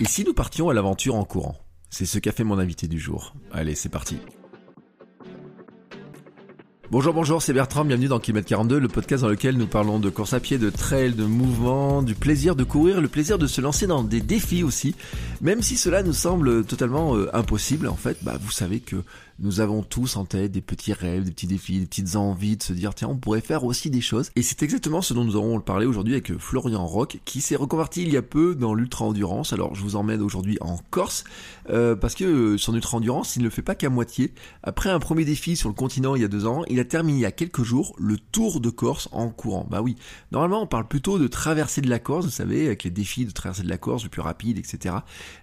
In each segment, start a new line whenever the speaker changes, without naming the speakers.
Et si nous partions à l'aventure en courant? C'est ce qu'a fait mon invité du jour. Allez, c'est parti. Bonjour, bonjour, c'est Bertrand, bienvenue dans Kilomètre 42, le podcast dans lequel nous parlons de course à pied, de trail, de mouvement, du plaisir de courir, le plaisir de se lancer dans des défis aussi. Même si cela nous semble totalement euh, impossible, en fait, bah, vous savez que nous avons tous en tête des petits rêves, des petits défis, des petites envies de se dire tiens on pourrait faire aussi des choses. Et c'est exactement ce dont nous allons parler aujourd'hui avec Florian Rock qui s'est reconverti il y a peu dans l'ultra endurance. Alors je vous emmène aujourd'hui en Corse euh, parce que son ultra endurance il ne le fait pas qu'à moitié. Après un premier défi sur le continent il y a deux ans, il a terminé il y a quelques jours le Tour de Corse en courant. Bah oui, normalement on parle plutôt de traverser de la Corse, vous savez, avec les défis de traverser de la Corse le plus rapide, etc.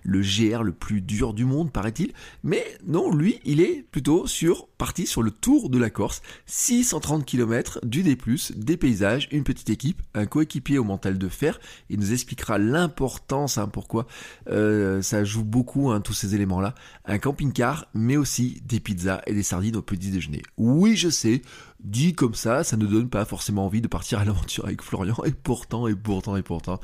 Le GR le plus dur du monde paraît-il. Mais non, lui il est plutôt sur parti sur le tour de la Corse, 630 km du D+, des paysages, une petite équipe, un coéquipier au mental de fer. Il nous expliquera l'importance, hein, pourquoi euh, ça joue beaucoup hein, tous ces éléments-là. Un camping-car, mais aussi des pizzas et des sardines au petit déjeuner. Oui, je sais. Dit comme ça, ça ne donne pas forcément envie de partir à l'aventure avec Florian, et pourtant, et pourtant, et pourtant,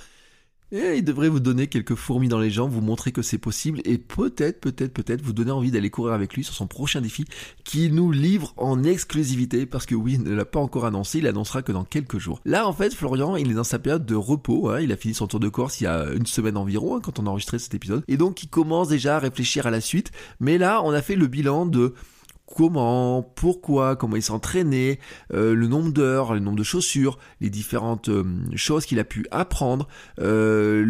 et il devrait vous donner quelques fourmis dans les jambes, vous montrer que c'est possible et peut-être, peut-être, peut-être vous donner envie d'aller courir avec lui sur son prochain défi qui nous livre en exclusivité parce que oui, il ne l'a pas encore annoncé, il annoncera que dans quelques jours. Là, en fait, Florian, il est dans sa période de repos, hein, il a fini son tour de Corse il y a une semaine environ hein, quand on a enregistré cet épisode et donc il commence déjà à réfléchir à la suite. Mais là, on a fait le bilan de comment, pourquoi, comment il s'entraînait, euh, le nombre d'heures, le nombre de chaussures, les différentes euh, choses qu'il a pu apprendre, euh,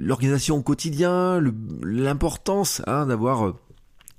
l'organisation au quotidien, l'importance hein, d'avoir euh,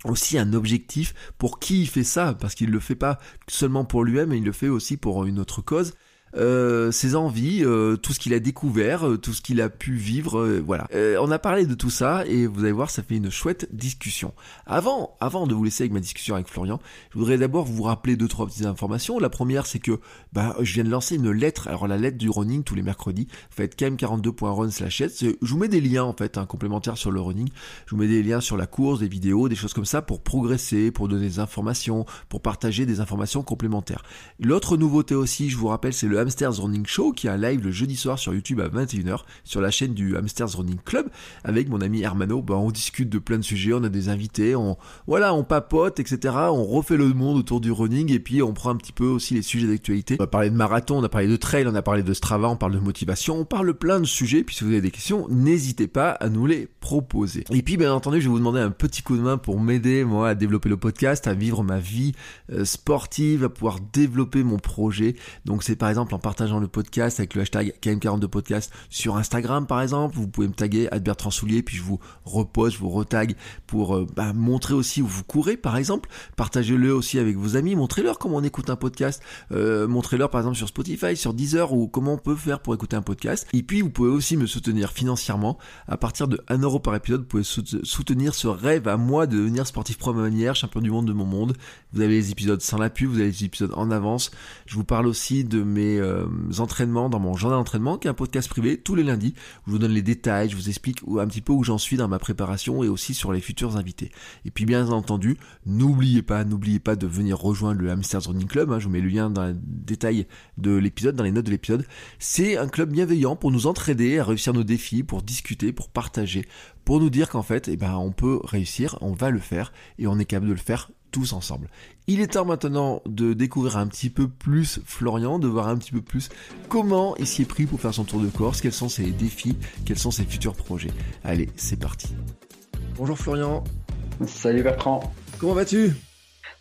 aussi un objectif pour qui il fait ça, parce qu'il le fait pas seulement pour lui-même, mais il le fait aussi pour une autre cause. Euh, ses envies, euh, tout ce qu'il a découvert, euh, tout ce qu'il a pu vivre, voilà. on a parlé de tout ça et vous allez voir, ça fait une chouette discussion. Avant, avant de vous laisser avec ma discussion avec Florian, je voudrais d'abord vous rappeler deux trois petites informations. La première, c'est que bah, je viens de lancer une lettre. Alors la lettre du running tous les mercredis. Faites km42.run slash Je vous mets des liens en fait, un complémentaire sur le running. Je vous mets des liens sur la course, des vidéos, des choses comme ça pour progresser, pour donner des informations, pour partager des informations complémentaires. L'autre nouveauté aussi, je vous rappelle, c'est le Hamsters Running Show qui est un live le jeudi soir sur YouTube à 21h sur la chaîne du Hamsters Running Club avec mon ami Hermano. Bah, on discute de plein de sujets, on a des invités, on voilà, on papote, etc. On refait le monde autour du running et puis on prend un petit peu aussi les sujets d'actualité. On a parlé de marathon, on a parlé de trail, on a parlé de Strava, on parle de motivation, on parle plein de sujets. Puis si vous avez des questions, n'hésitez pas à nous les proposer. Et puis bien entendu, je vais vous demander un petit coup de main pour m'aider moi à développer le podcast, à vivre ma vie euh, sportive, à pouvoir développer mon projet. Donc c'est par exemple en partageant le podcast avec le hashtag KM42podcast sur Instagram par exemple. Vous pouvez me taguer Bertrand Soulier, puis je vous reposte, je vous retag pour euh, bah, montrer aussi où vous courez par exemple. Partagez-le aussi avec vos amis, montrez-leur comment on écoute un podcast. Euh, montrez-leur par exemple sur Spotify, sur Deezer ou comment on peut faire pour écouter un podcast. Et puis vous pouvez aussi me soutenir financièrement. À partir de 1 euro par épisode, vous pouvez soutenir ce rêve à moi de devenir sportif pro manière, champion du monde de mon monde. Vous avez les épisodes sans la pub, vous avez les épisodes en avance. Je vous parle aussi de mes euh, entraînements dans mon journal d'entraînement, qui est un podcast privé tous les lundis. je vous donne les détails, je vous explique un petit peu où j'en suis dans ma préparation et aussi sur les futurs invités. Et puis bien entendu, n'oubliez pas, n'oubliez pas de venir rejoindre le Hamsters Running Club. Hein. je vous mets le lien dans les détails de l'épisode, dans les notes de l'épisode. C'est un club bienveillant pour nous entraider à réussir nos défis, pour discuter, pour partager, pour nous dire qu'en fait, eh ben, on peut réussir, on va le faire et on est capable de le faire tous ensemble. Il est temps maintenant de découvrir un petit peu plus Florian, de voir un petit peu plus comment il s'y est pris pour faire son tour de Corse, quels sont ses défis, quels sont ses futurs projets. Allez, c'est parti. Bonjour Florian.
Salut Bertrand.
Comment vas-tu?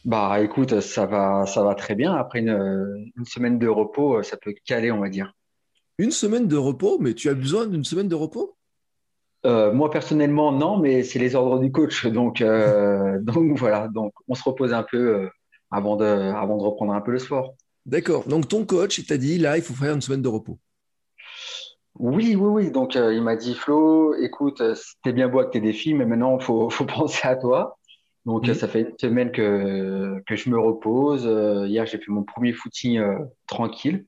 Bah écoute, ça va, ça va très bien. Après une, une semaine de repos, ça peut caler, on va dire.
Une semaine de repos? Mais tu as besoin d'une semaine de repos?
Euh, moi personnellement non, mais c'est les ordres du coach, donc euh, donc voilà, donc on se repose un peu euh, avant de avant de reprendre un peu le sport.
D'accord. Donc ton coach, il t'a dit, là, il faut faire une semaine de repos.
Oui, oui, oui. Donc, euh, il m'a dit, Flo, écoute, c'était bien beau avec tes défis, mais maintenant, il faut, faut penser à toi. Donc, ça fait une semaine que, que je me repose. Hier, j'ai fait mon premier footing tranquille.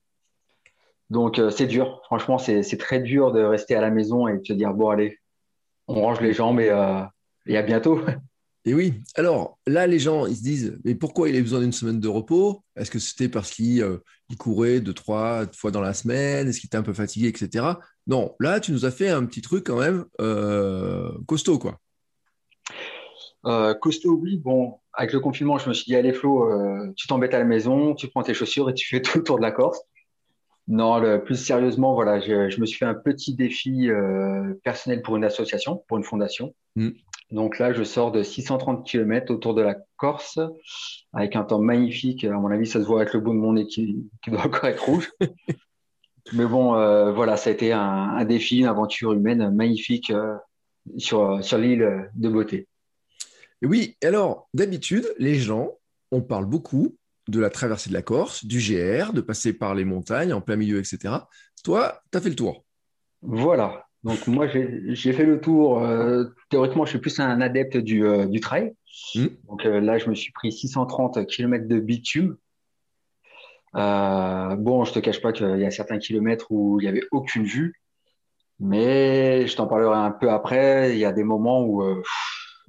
Donc, euh, c'est dur. Franchement, c'est, c'est très dur de rester à la maison et de se dire, bon, allez, on range les jambes et, euh, et à bientôt.
Et oui, alors là, les gens, ils se disent, mais pourquoi il a besoin d'une semaine de repos? Est-ce que c'était parce qu'il euh, courait deux, trois fois dans la semaine? Est-ce qu'il était un peu fatigué, etc. Non, là, tu nous as fait un petit truc quand même euh, costaud, quoi.
Euh, costaud, oui. Bon, avec le confinement, je me suis dit, allez, Flo, tu t'embêtes à la maison, tu prends tes chaussures et tu fais tout le tour de la Corse. Non, le, plus sérieusement, voilà, je, je me suis fait un petit défi euh, personnel pour une association, pour une fondation.
Mm.
Donc là, je sors de 630 km autour de la Corse avec un temps magnifique. À mon avis, ça se voit avec le bout de mon nez qui, qui doit encore être rouge. Mais bon, euh, voilà, ça a été un, un défi, une aventure humaine magnifique euh, sur, sur l'île de beauté.
Oui, alors, d'habitude, les gens, on parle beaucoup de la traversée de la Corse, du GR, de passer par les montagnes en plein milieu, etc. Toi, tu as fait le tour.
Voilà. Donc moi, j'ai fait le tour. euh, théoriquement, je suis plus un adepte du, euh, du trail.
Mm.
Donc euh, là, je me suis pris 630 km de bitume. Bon, je te cache pas qu'il y a certains kilomètres où il y avait aucune vue, mais je t'en parlerai un peu après. Il y a des moments où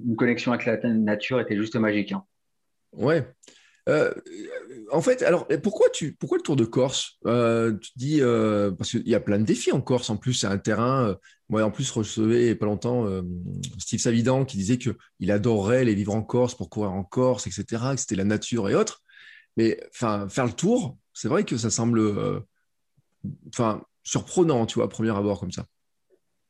une connexion avec la nature était juste magique. hein.
Ouais. Euh, en fait, alors pourquoi tu pourquoi le Tour de Corse Euh, Tu dis euh, parce qu'il y a plein de défis en Corse. En plus, c'est un terrain. euh, moi, en plus, recevais pas longtemps euh, Steve Savidan qui disait que il adorerait les vivre en Corse pour courir en Corse, etc. Que c'était la nature et autres. Mais enfin, faire le tour, c'est vrai que ça semble, euh, enfin, surprenant, tu vois, à premier abord comme ça.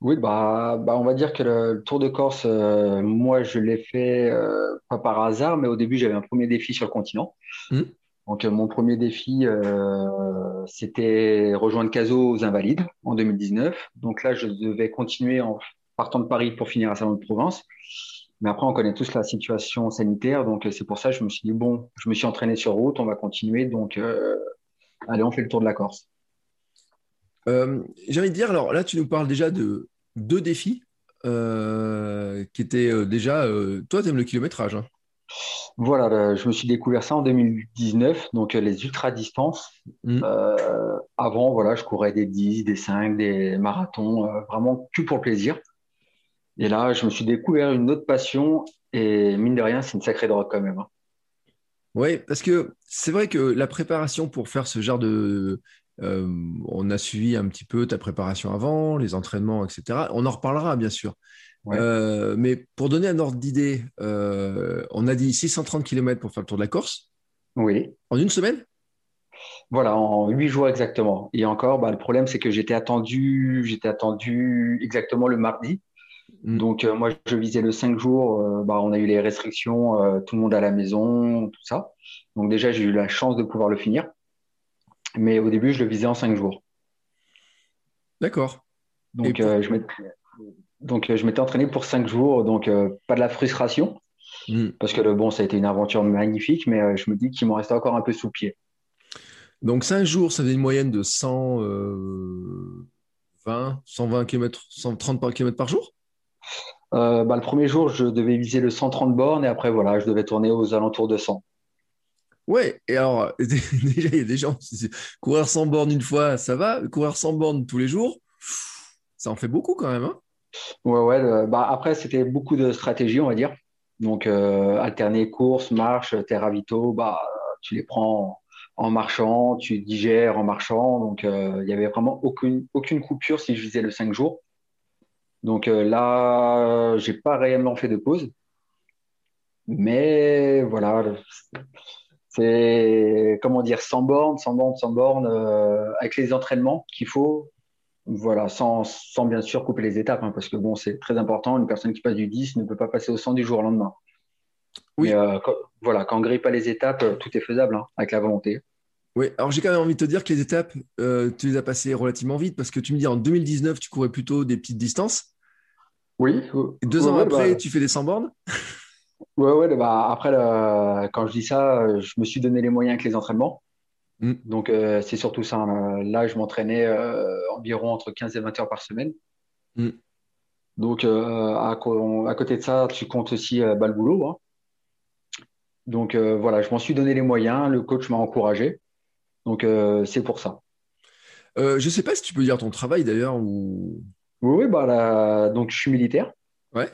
Oui, bah, bah, on va dire que le, le Tour de Corse, euh, moi, je l'ai fait euh, pas par hasard, mais au début, j'avais un premier défi sur le continent.
Mm.
Donc, euh, mon premier défi, c'était rejoindre Cazaux aux Invalides en 2019. Donc là, je devais continuer en partant de Paris pour finir à Salon de Provence. Mais après, on connaît tous la situation sanitaire, donc c'est pour ça que je me suis dit, bon, je me suis entraîné sur route, on va continuer, donc allez, on fait le Tour de la Corse.
Euh, J'ai envie de dire, alors là, tu nous parles déjà de deux défis euh, qui étaient euh, déjà. euh, toi, tu aimes le kilométrage. hein.
Voilà, le- je me suis découvert ça en 2019, donc les ultra-distances.
Mm.
Euh, avant, voilà, je courais des 10, des 5, des marathons, vraiment que pour le plaisir. Et là, je me suis découvert une autre passion et mine de rien, c'est une sacrée drogue quand même. hein.
Oui, parce que c'est vrai que la préparation pour faire ce genre de... euh, on a suivi un petit peu ta préparation avant, les entraînements, etc. On en reparlera, bien sûr.
Ouais.
Euh, mais pour donner un ordre d'idée, euh, on a dit 630 km pour faire le tour de la Corse
Oui,
en une semaine?
Voilà, en huit jours exactement. Et encore, bah, le problème, c'est que j'étais attendu, j'étais attendu exactement le mardi.
Mm.
Donc, moi, je visais le 5 jours. bah, on a eu les restrictions, tout le monde à la maison, tout ça. Donc, déjà, j'ai eu la chance de pouvoir le finir. Mais au début, je le visais en 5 jours.
D'accord.
Donc,
pour-
euh, je m'étais, donc, euh, je m'étais entraîné pour 5 jours. Donc, euh, pas de la frustration.
Mm.
Parce que, bon, ça a été une aventure magnifique. Mais euh, je me dis qu'il m'en restait encore un peu sous pied.
Donc 5 jours, ça fait une moyenne de 120, 120 km, 130 km par jour?
Bah, le premier jour, je devais viser le 130 bornes. Et après, voilà, je devais tourner aux alentours de 100.
Ouais, et alors, déjà, il y a des gens qui disent, courir sans borne une fois, ça va, courir sans borne tous les jours, ça en fait beaucoup quand même. Hein
Ouais, ouais. bah, après, c'était beaucoup de stratégies, on va dire. Donc, euh, alterner course, marche, tes ravitaux, bah, tu les prends en, marchant, tu digères en marchant. Donc, euh, il y avait vraiment aucune, aucune coupure si je visais le 5 jours. Donc euh, là, j'ai pas réellement fait de pause. Mais voilà, c'est, comment dire, sans borne, sans borne, sans borne, euh, avec les entraînements qu'il faut. Voilà, sans, sans bien sûr couper les étapes, hein, parce que bon, c'est très important. Une personne qui passe du 10 ne peut pas passer au 100 du jour au lendemain.
Oui.
Mais euh, quand- voilà, quand on grille pas les étapes, euh, tout est faisable hein, avec la volonté.
Oui, alors j'ai quand même envie de te dire que les étapes, euh, tu les as passées relativement vite parce que tu me dis en 2019, tu courais plutôt des petites distances.
Oui.
Et deux
Ouais,
ans après,
bah,
tu fais des 100 bornes.
Ouais, ouais, bah, après, le- quand je dis ça, je me suis donné les moyens avec les entraînements. Mm. Donc, euh, c'est surtout ça. Hein. Là, je m'entraînais euh, environ entre 15 et 20 heures par semaine. Mm. Donc, euh, à, côté de ça, tu comptes aussi bah, le boulot. Hein. Donc, voilà, je m'en suis donné les moyens. Le coach m'a encouragé. Donc, c'est pour ça.
je ne sais pas si tu peux dire ton travail d'ailleurs. Ou...
Oui, bah, donc je suis militaire.
Ouais.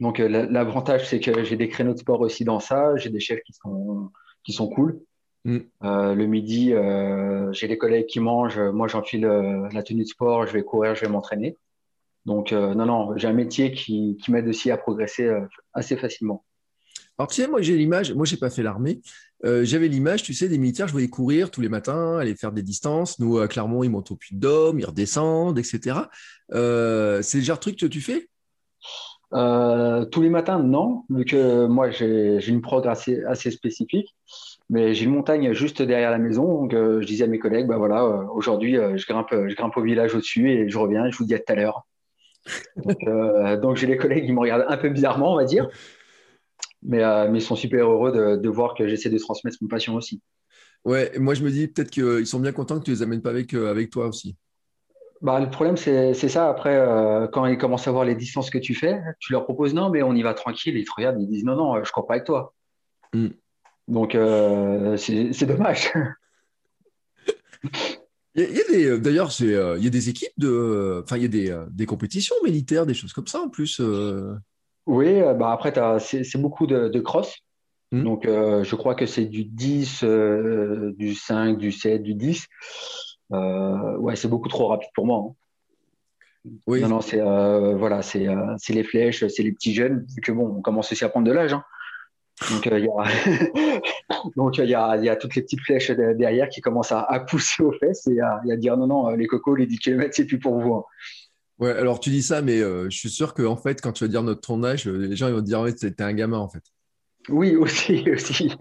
Donc, l'avantage, c'est que j'ai des créneaux de sport aussi dans ça. J'ai des chefs qui sont, qui sont cool. Mm. Euh, le midi, euh, j'ai des collègues qui mangent. Moi, j'enfile euh, la tenue de sport, je vais courir, je vais m'entraîner. Donc, non, non, j'ai un métier qui, qui m'aide aussi à progresser assez facilement.
Alors, tu sais, moi, j'ai l'image, moi, j'ai pas fait l'armée. J'avais l'image, tu sais, des militaires, je voyais courir tous les matins, aller faire des distances. Nous, à Clermont, ils montent au puy de Dôme, ils redescendent, etc. c'est le genre de truc que tu fais?
Tous les matins, non, vu que moi j'ai une prog assez, spécifique. Mais j'ai une montagne juste derrière la maison. Donc, euh, je disais à mes collègues, bah voilà, euh, aujourd'hui, euh, je, grimpe, je grimpe au village au-dessus et je reviens je vous dis à tout à l'heure. Donc, j'ai des collègues qui me regardent un peu bizarrement, on va dire. Mais, mais ils sont super heureux de, de voir que j'essaie de transmettre mon passion aussi.
Ouais, moi je me dis peut-être qu'ils sont bien contents que tu les amènes pas avec, avec toi aussi.
Bah, le problème, c'est ça. Après, quand ils commencent à voir les distances que tu fais, tu leur proposes non, mais on y va tranquille. Ils te regardent, ils disent non, non, je ne cours pas avec toi. Hmm. Donc, euh, c'est dommage.
Il y a, des, euh, d'ailleurs, c'est, euh, il y a des équipes de, enfin, il y a des, des, compétitions militaires, des choses comme ça en plus.
Oui, bah après, c'est, beaucoup de, cross. Hmm. Donc, je crois que c'est du 10, du 5, du 7, du 10. Ouais, c'est beaucoup trop rapide pour moi. Hein. Oui. Non, non, c'est voilà, c'est, les flèches, c'est les petits jeunes. Vu que bon, on commence aussi à prendre de l'âge. Hein. Donc, euh, il y, a... y, a, y, a, toutes les petites flèches derrière qui commencent à, pousser aux fesses et à, dire non, non, les cocos, les 10 km, c'est plus pour vous. Hein.
Ouais, alors tu dis ça, mais euh, je suis sûr qu'en fait, quand tu vas dire notre ton âge, euh, les gens ils vont te dire ouais, t'es un gamin en fait.
Oui, aussi, aussi.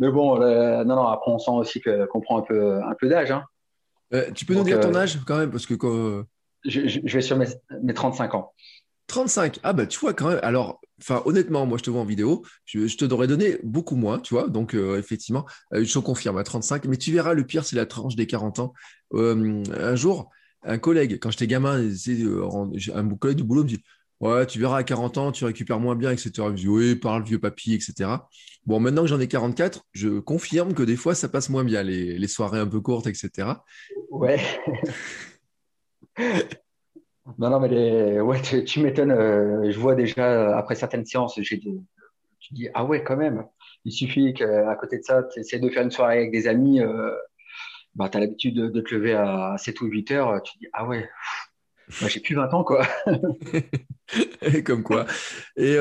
mais bon, non, non, après on sent aussi qu'on prend un peu, un peu d'âge. Hein.
Tu peux nous dire ton âge quand même, parce que
je, je, vais sur mes, mes 35 ans.
35. Ah bah tu vois quand même. Alors, enfin honnêtement, moi je te vois en vidéo, je, te devrais donner beaucoup moins, tu vois. Donc euh, effectivement, euh, je confirme à 35. Mais tu verras, le pire c'est la tranche des 40 ans. Euh, un jour, un collègue, quand j'étais gamin, un collègue du boulot me dit. Ouais, tu verras à 40 ans, tu récupères moins bien, etc. Oui, parle vieux papy, etc. Bon, maintenant que j'en ai 44, je confirme que des fois, ça passe moins bien, les, les soirées un peu courtes, etc.
Ouais. Non, non, mais ouais, tu, m'étonnes. Euh, je vois déjà, après certaines séances, j'ai tu dis, ah ouais, quand même. Il suffit qu'à côté de ça, tu essaies de faire une soirée avec des amis. Euh, bah, tu as l'habitude de, te lever à 7 ou 8 heures. Tu dis, ah ouais, bah, j'ai plus 20 ans, quoi.
Comme quoi. Et,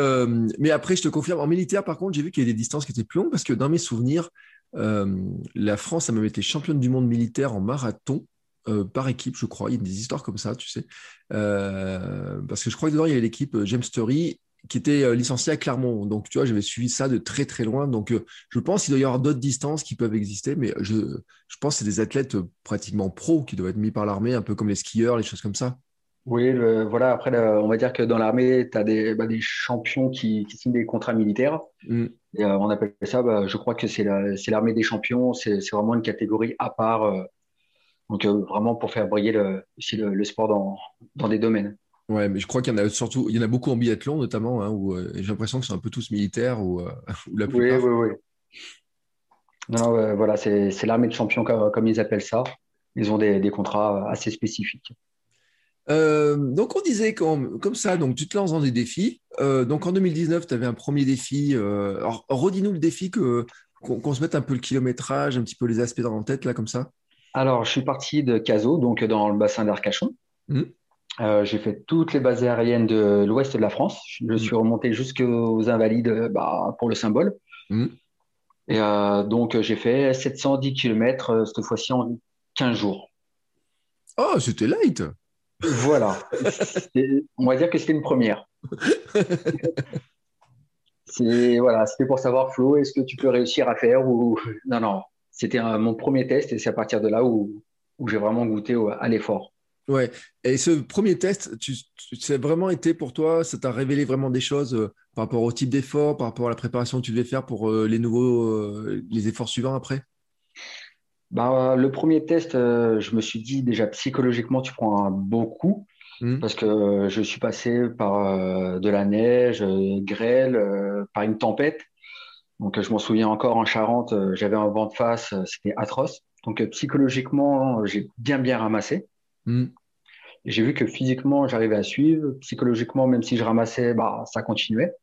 mais après, je te confirme, en militaire, par contre, j'ai vu qu'il y a des distances qui étaient plus longues parce que dans mes souvenirs, la France a même été championne du monde militaire en marathon. Euh, par équipe, je crois. Il y a des histoires comme ça, tu sais. Euh, parce que je crois que dedans, il y avait l'équipe euh, James Story qui était licenciée à Clermont. Donc, tu vois, j'avais suivi ça de très, très loin. Donc, je pense qu'il doit y avoir d'autres distances qui peuvent exister, mais je, je pense que c'est des athlètes pratiquement pros qui doivent être mis par l'armée, un peu comme les skieurs, les choses comme ça.
Oui, voilà. Après, on va dire que dans l'armée, tu as des, bah, des, champions qui, signent des contrats militaires. Mm. Et, on appelle ça, bah, je crois que c'est l'armée des champions. C'est vraiment une catégorie à part donc euh, vraiment pour faire briller le, aussi le, sport dans, dans, des domaines.
Ouais, mais je crois qu'il y en a surtout, il y en a beaucoup en biathlon notamment, hein, où euh, j'ai l'impression que c'est un peu tous militaires ou, euh, la plupart.
Oui, oui, oui. Non, voilà, c'est l'armée de champions comme, ils appellent ça. Ils ont des, des contrats assez spécifiques.
Donc on disait comme, comme, ça, donc tu te lances dans des défis. donc en 2019, tu avais un premier défi. alors redis-nous le défi que qu'on se mette un peu le kilométrage, un petit peu les aspects dans la tête là comme ça.
Alors, je suis parti de Cazaux, donc dans le bassin d'Arcachon. Mmh. Euh, j'ai fait toutes les bases aériennes de l'ouest de la France. Je mmh. suis remonté jusqu'aux Invalides bah, pour le symbole. Mmh. Et euh, donc, j'ai fait 710 km euh, cette fois-ci en 15 jours.
Oh, c'était light
Voilà. On va dire que c'était une première. c'est voilà, c'était pour savoir Flo, est-ce que tu peux réussir à faire ou non non, c'était mon premier test et c'est à partir de là où, j'ai vraiment goûté à l'effort.
Ouais. Et ce premier test, tu, tu vraiment été pour toi, ça t'a révélé vraiment des choses euh, par rapport au type d'effort, par rapport à la préparation que tu devais faire pour euh, les nouveaux, euh, les efforts suivants après?
Bah, le premier test, je me suis dit déjà psychologiquement, tu prends un beau coup
Hmm.
parce que je suis passé par de la neige, grêle, par une tempête. Donc, je m'en souviens encore en Charente, j'avais un vent de face, c'était atroce. Donc, psychologiquement, j'ai bien, bien ramassé.
Hmm.
J'ai vu que physiquement, j'arrivais à suivre. Psychologiquement, même si je ramassais, bah, ça continuait.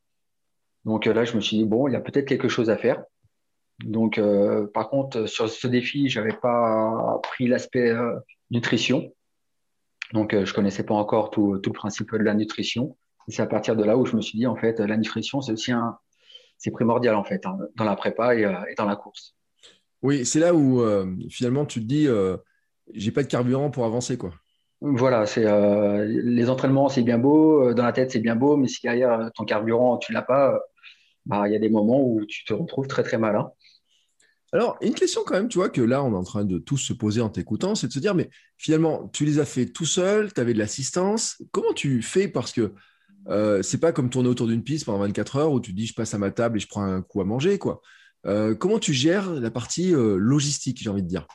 Donc là, je me suis dit, bon, il y a peut-être quelque chose à faire. Donc, euh, par contre, sur ce défi, j'avais pas pris l'aspect euh, nutrition. Donc, euh, je connaissais pas encore tout, tout, le principe de la nutrition. Et c'est à partir de là où je me suis dit, en fait, la nutrition, c'est aussi un, c'est primordial, en fait, hein, dans la prépa et, et, dans la course.
Oui, c'est là où finalement tu te dis, j'ai pas de carburant pour avancer, quoi.
Voilà, c'est les entraînements, c'est bien beau, dans la tête, c'est bien beau, mais si derrière ton carburant, tu l'as pas, bah, il y a des moments où tu te retrouves très très malin.
Alors, une question quand même, tu vois, que là, on est en train de tous se poser en t'écoutant, c'est de se dire, mais finalement, tu les as fait tout seul, tu avais de l'assistance. Comment tu fais Parce que euh, c'est pas comme tourner autour d'une piste pendant 24 heures où tu dis, je passe à ma table et je prends un coup à manger, quoi. Euh, comment tu gères la partie euh, logistique, j'ai envie de dire?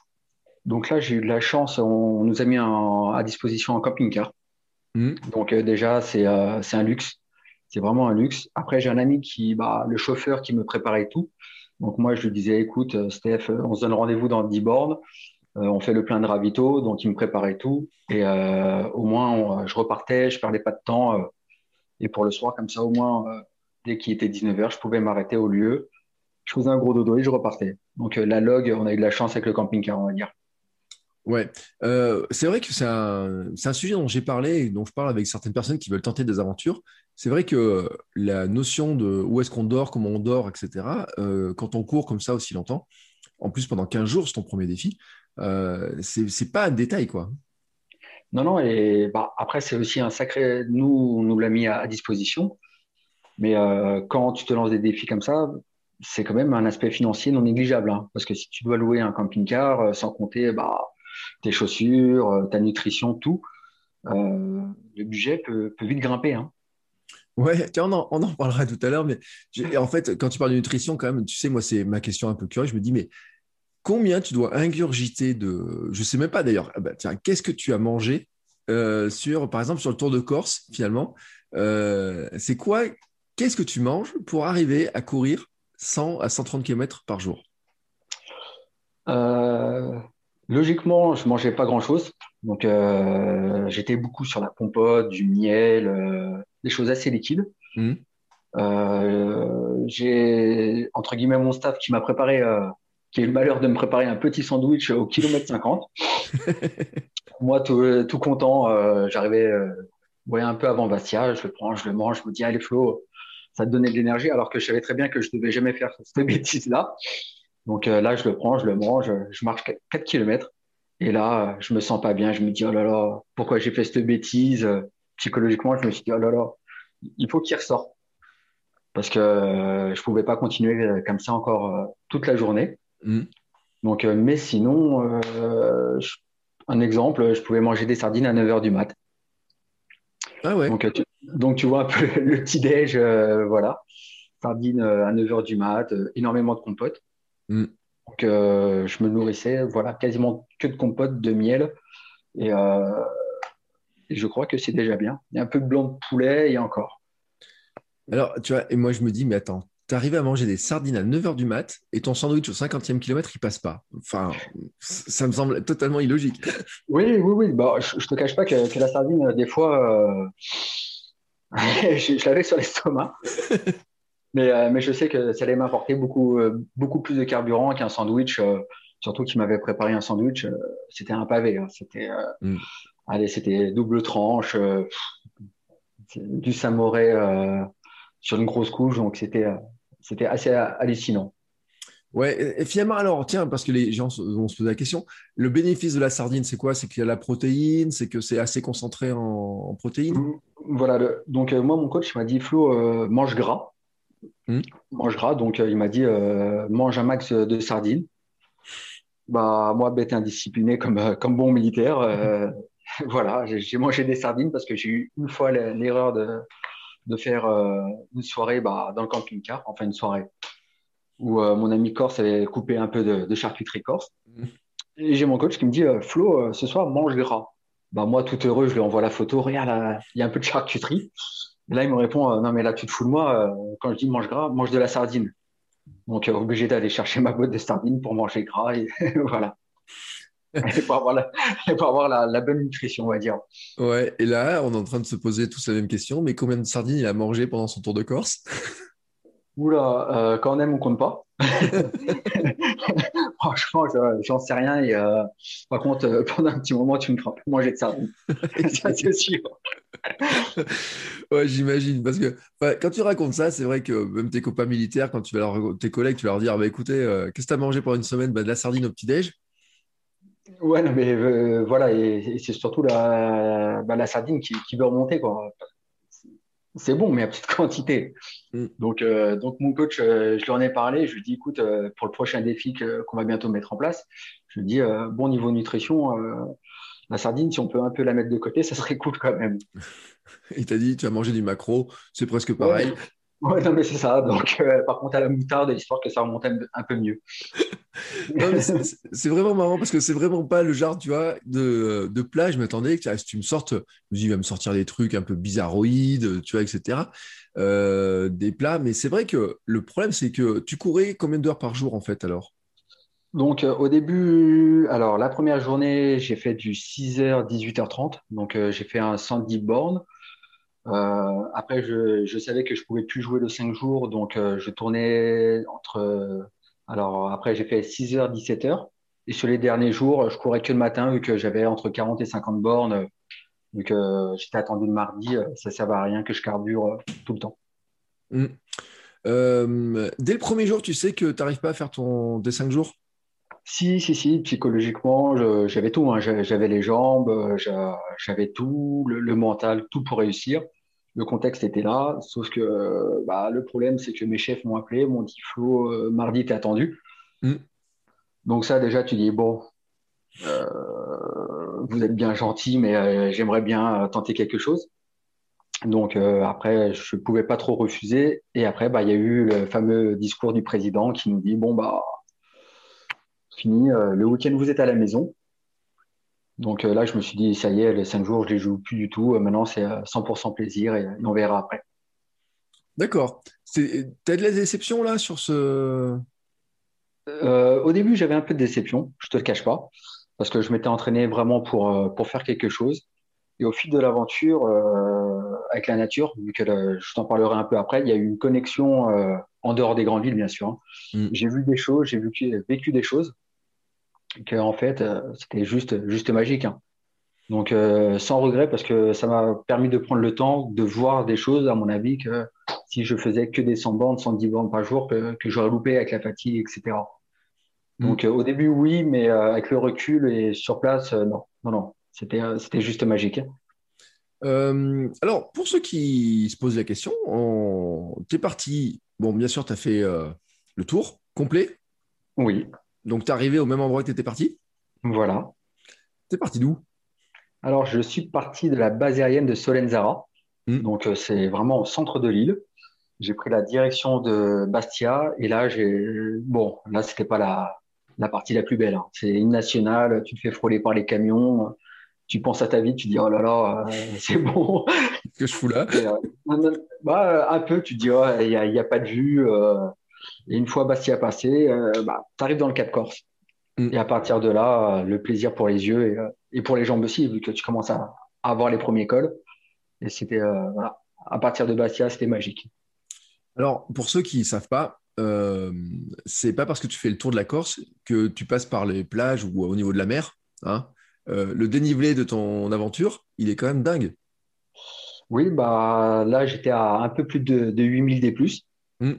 Donc là, j'ai eu de la chance, on nous a mis à disposition un camping-car.
Mmh.
Donc euh, déjà, c'est un luxe. C'est vraiment un luxe. Après, j'ai un ami qui, bah, le chauffeur qui me préparait tout. Donc moi, je lui disais, écoute, euh, Steph, on se donne rendez-vous dans 10 bornes. Euh, on fait le plein de ravito, donc il me préparait tout. Et euh, au moins, je repartais, je perdais pas de temps. et pour le soir, comme ça, au moins, dès qu'il était 19h, je pouvais m'arrêter au lieu. Je faisais un gros dodo et je repartais. Donc la log, on a eu de la chance avec le camping-car, on va dire.
Ouais, c'est vrai que c'est un, un, sujet dont j'ai parlé et dont je parle avec certaines personnes qui veulent tenter des aventures. C'est vrai que la notion de où est-ce qu'on dort, comment on dort, etc., euh, quand on court comme ça aussi longtemps, en plus pendant 15 jours, c'est ton premier défi, euh, c'est pas un détail, quoi.
Non, non, et bah, après, c'est aussi un sacré. Nous, on nous l'a mis à, disposition. Mais euh, quand tu te lances des défis comme ça, c'est quand même un aspect financier non négligeable. Hein, parce que si tu dois louer un camping-car, euh, sans compter bah, tes chaussures, euh, ta nutrition, tout, euh, le budget peut, peut vite grimper. Hein.
Ouais, tiens, on en, on en parlera tout à l'heure, mais en fait, quand tu parles de nutrition, quand même, tu sais, moi, c'est ma question un peu curieuse. Je me dis, mais combien tu dois ingurgiter de. Je sais même pas d'ailleurs, ah bah, tiens, qu'est-ce que tu as mangé euh, sur, par exemple, sur le Tour de Corse, finalement euh, C'est quoi Qu'est-ce que tu manges pour arriver à courir 100 à 130 km par jour?
Euh, Logiquement, je mangeais pas grand-chose. Donc, j'étais beaucoup sur la compote, du miel des choses assez liquides.
Mmh.
Euh, j'ai, entre guillemets, mon staff qui m'a préparé, euh, qui a eu le malheur de me préparer un petit sandwich au kilomètre 50. Moi, tout, tout content, euh, j'arrivais ouais, un peu avant Bastia, je le prends, je le mange, je me dis, allez Flo, ça te donnait de l'énergie, alors que je savais très bien que je ne devais jamais faire cette bêtise-là. Donc là, je le prends, je le mange, je marche 4 km. Et là, je me sens pas bien, je me dis, oh là là, pourquoi j'ai fait cette bêtise? Psychologiquement, je me suis dit, oh là là, il faut qu'il ressorte. Parce que euh, je ne pouvais pas continuer euh, comme ça encore euh, toute la journée.
Mm.
Donc, mais sinon, un exemple, je pouvais manger des sardines à 9h du mat.
Ah ouais.
Donc, tu, donc, tu vois un peu le petit-déj, voilà. Sardines à 9h du mat, énormément de compote.
Mm.
Donc, je me nourrissais, voilà, quasiment que de compote, de miel. Et et je crois que c'est déjà bien. Il y a un peu de blanc de poulet et encore.
Alors, tu vois, et moi je me dis, mais attends, tu arrives à manger des sardines à 9h du mat et ton sandwich au 50e kilomètre, il passe pas. Enfin, ça me semble totalement illogique.
Oui, oui, oui. Bah, je, ne te cache pas que, la sardine, des fois, euh, je, l'avais sur l'estomac. mais, euh, mais je sais que ça allait m'apporter beaucoup, euh, beaucoup plus de carburant qu'un sandwich. surtout qu'il m'avait préparé un sandwich, c'était un pavé. Hein. C'était mm. Allez, c'était double tranche, euh, du euh, sur une grosse couche, donc c'était euh, c'était assez hallucinant.
Ouais, et finalement, alors, tiens, parce que les gens vont se poser la question, le bénéfice de la sardine, c'est quoi? C'est qu'il y a la protéine, c'est que c'est assez concentré en, protéines?
Voilà, donc moi, mon coach m'a dit, Flo, mange gras.
Hmm.
Mange gras, donc il m'a dit, mange un max de sardines. Bah, moi, bête indiscipliné comme, comme bon militaire, voilà, j'ai mangé des sardines parce que j'ai eu une fois l'erreur de, faire euh, une soirée bah, dans le camping-car, enfin une soirée, où euh, mon ami corse avait coupé un peu de, charcuterie corse.
Mmh.
Et j'ai mon coach qui me dit euh, Flo, euh, ce soir, mange gras. Bah, moi, tout heureux, je lui envoie la photo. Regarde, il y a un peu de charcuterie. Et là, il me répond euh, Non, mais là, tu te fous de moi. euh, quand je dis mange gras, mange de la sardine. Donc, euh, obligé d'aller chercher ma boîte de sardines pour manger gras. Et voilà. Et pour avoir, la, et pour avoir la, la bonne nutrition, on va dire.
Ouais, et là, on est en train de se poser tous la même question, mais combien de sardines il a mangé pendant son tour de Corse?
Oula, quand on aime, on compte pas. Franchement, je- j'en sais rien. Et, euh, par contre, euh, pendant un petit moment, tu me feras plus manger de sardines. Ça, c'est sûr.
Ouais, j'imagine, parce que quand tu racontes ça, c'est vrai que même tes copains militaires, quand tu vas leur, tes collègues, tu vas leur dire, bah, écoutez, euh, qu'est-ce que tu as mangé pendant une semaine? Bah, de la sardine au petit-déj.
Ouais, non, mais voilà, et, et c'est surtout la, bah, la sardine qui, qui veut remonter, quoi. C'est bon, mais à petite quantité.
Mm.
Donc, euh, donc mon coach, euh, je lui en ai parlé. Je lui ai dit, écoute, euh, pour le prochain défi qu'on va bientôt mettre en place, je lui ai dit, bon niveau nutrition, la sardine, si on peut un peu la mettre de côté, ça serait cool quand même.
Il t'a dit, tu as mangé du maquereau, c'est presque pareil.
Ouais, non, mais c'est ça. Donc, euh, par contre, à la moutarde, histoire que ça remonte un, un peu mieux.
C'est vraiment marrant parce que c'est vraiment pas le genre, tu vois, de, de plat. Je m'attendais que tu, tu me sortes, je me dis, il va me sortir des trucs un peu bizarroïdes, tu vois, etc. Euh, des plats. Mais c'est vrai que le problème, c'est que tu courais combien d'heures par jour, en fait, alors?
Donc, euh, au début, alors la première journée, j'ai fait du 6h, 18h30. Donc, euh, j'ai fait un 110 bornes. Euh, après, je, je savais que je pouvais plus jouer le 5 jours. Donc, euh, je tournais entre. alors, après, j'ai fait 6h, 17h. Et sur les derniers jours, je courais que le matin, vu que j'avais entre 40 et 50 bornes. Vu que j'étais attendu le mardi, euh, ça ne servait à rien que je carbure euh, tout le temps.
Euh, dès le premier jour, tu sais que tu n'arrives pas à faire ton des cinq jours?
Si, si, si, psychologiquement, j'avais tout, hein. J'avais les jambes, euh, j'a- j'avais tout, le, le mental, tout pour réussir. Le contexte était là, sauf que euh, bah, le problème, c'est que mes chefs m'ont appelé, m'ont dit Flo, euh, mardi, t'es attendu.
Hmm.
Donc ça, déjà, tu dis, bon, euh, vous êtes bien gentil, mais euh, j'aimerais bien tenter quelque chose. Donc après, je pouvais pas trop refuser. Et après, bah, il y a eu le fameux discours du président qui nous dit, bon, bah, fini, le week-end, vous êtes à la maison. Donc euh, là, je me suis dit, ça y est, les cinq jours, je les joue plus du tout. Euh, Maintenant, c'est euh, 100% plaisir et, on verra après.
D'accord. T'as de la déception là sur ce?
Euh, au début, j'avais un peu de déception, je te le cache pas, parce que je m'étais entraîné vraiment pour, euh, pour faire quelque chose. Et au fil de l'aventure euh, avec la nature, vu que euh, je t'en parlerai un peu après, il y a eu une connexion euh, en dehors des grandes villes, bien sûr. hein.
Mm.
J'ai vu des choses, j'ai vécu, vécu des choses que en fait, euh, c'était juste, juste magique. hein. Donc, euh, sans regret, parce que ça m'a permis de prendre le temps de voir des choses, à mon avis, que si je faisais que des 100 bornes, 110 bornes par jour, que, que j'aurais loupé avec la fatigue, etc. Donc, euh, au début, oui, mais euh, avec le recul et sur place, non, non, non, c'était, c'était juste magique.
Alors, pour ceux qui se posent la question, on... t'es parti. Bon, bien sûr, tu as fait le tour complet.
Oui,
Donc, tu es arrivé au même endroit que tu étais parti.
voilà.
T'es parti d'où?
Alors, je suis parti de la base aérienne de Solenzara.
Mm.
Donc, euh, c'est vraiment au centre de l'île. J'ai pris la direction de Bastia et là, j'ai, bon, là, c'était pas la, la partie la plus belle. hein. C'est une nationale, tu te fais frôler par les camions, tu penses à ta vie, tu dis, oh là là, euh, c'est bon.
Qu'est-ce que je fous là?
Et, euh, bah, un peu, tu te dis, oh, il n'y a, pas de vue. euh, et une fois Bastia passé, euh, bah, tu arrives dans le Cap Corse.
Mm.
Et à partir de là, euh, le plaisir pour les yeux et, euh, et pour les jambes aussi, vu que tu commences à, à avoir les premiers cols. Et c'était, voilà, à partir de Bastia, c'était magique.
Alors, pour ceux qui ne savent pas, euh, c'est pas parce que tu fais le tour de la Corse que tu passes par les plages ou au niveau de la mer. hein. Euh, le dénivelé de ton aventure, il est quand même dingue.
Oui, bah, là, j'étais à un peu plus de, de 8000 D+.
Mm.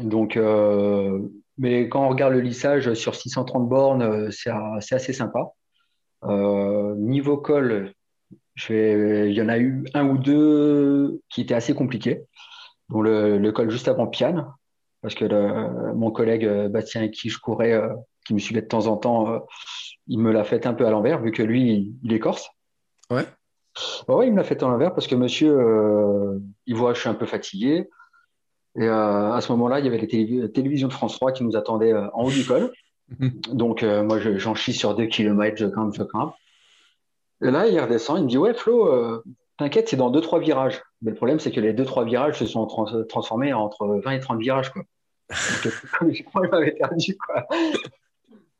Donc, euh, mais quand on regarde le lissage sur 630 bornes, euh, c'est assez sympa. Euh, niveau col, je vais- il y en a eu un ou deux qui étaient assez compliqués. Donc, le, le col juste avant Piane, parce que le- mon collègue Bastien avec qui je courais, euh, qui me suivait de temps en temps, euh, il me l'a fait un peu à l'envers, vu que lui, il, est corse.
Ouais.
Ouais, il me l'a fait à l'envers parce que monsieur, euh, il voit que je suis un peu fatigué. Et euh, à ce moment-là, il y avait les télévi- télévisions de France 3 qui nous attendaient euh, en haut du col. Donc, euh, moi, je- j'en chie sur deux kilomètres, je grimpe, je grimpe. Et là, il redescend, il me dit, ouais, Flo, euh, t'inquiète, c'est dans deux, trois virages. Mais le problème, c'est que les deux, trois virages se sont trans- transformés entre 20 et 30 virages, quoi. Donc, euh, je crois que perdu, quoi.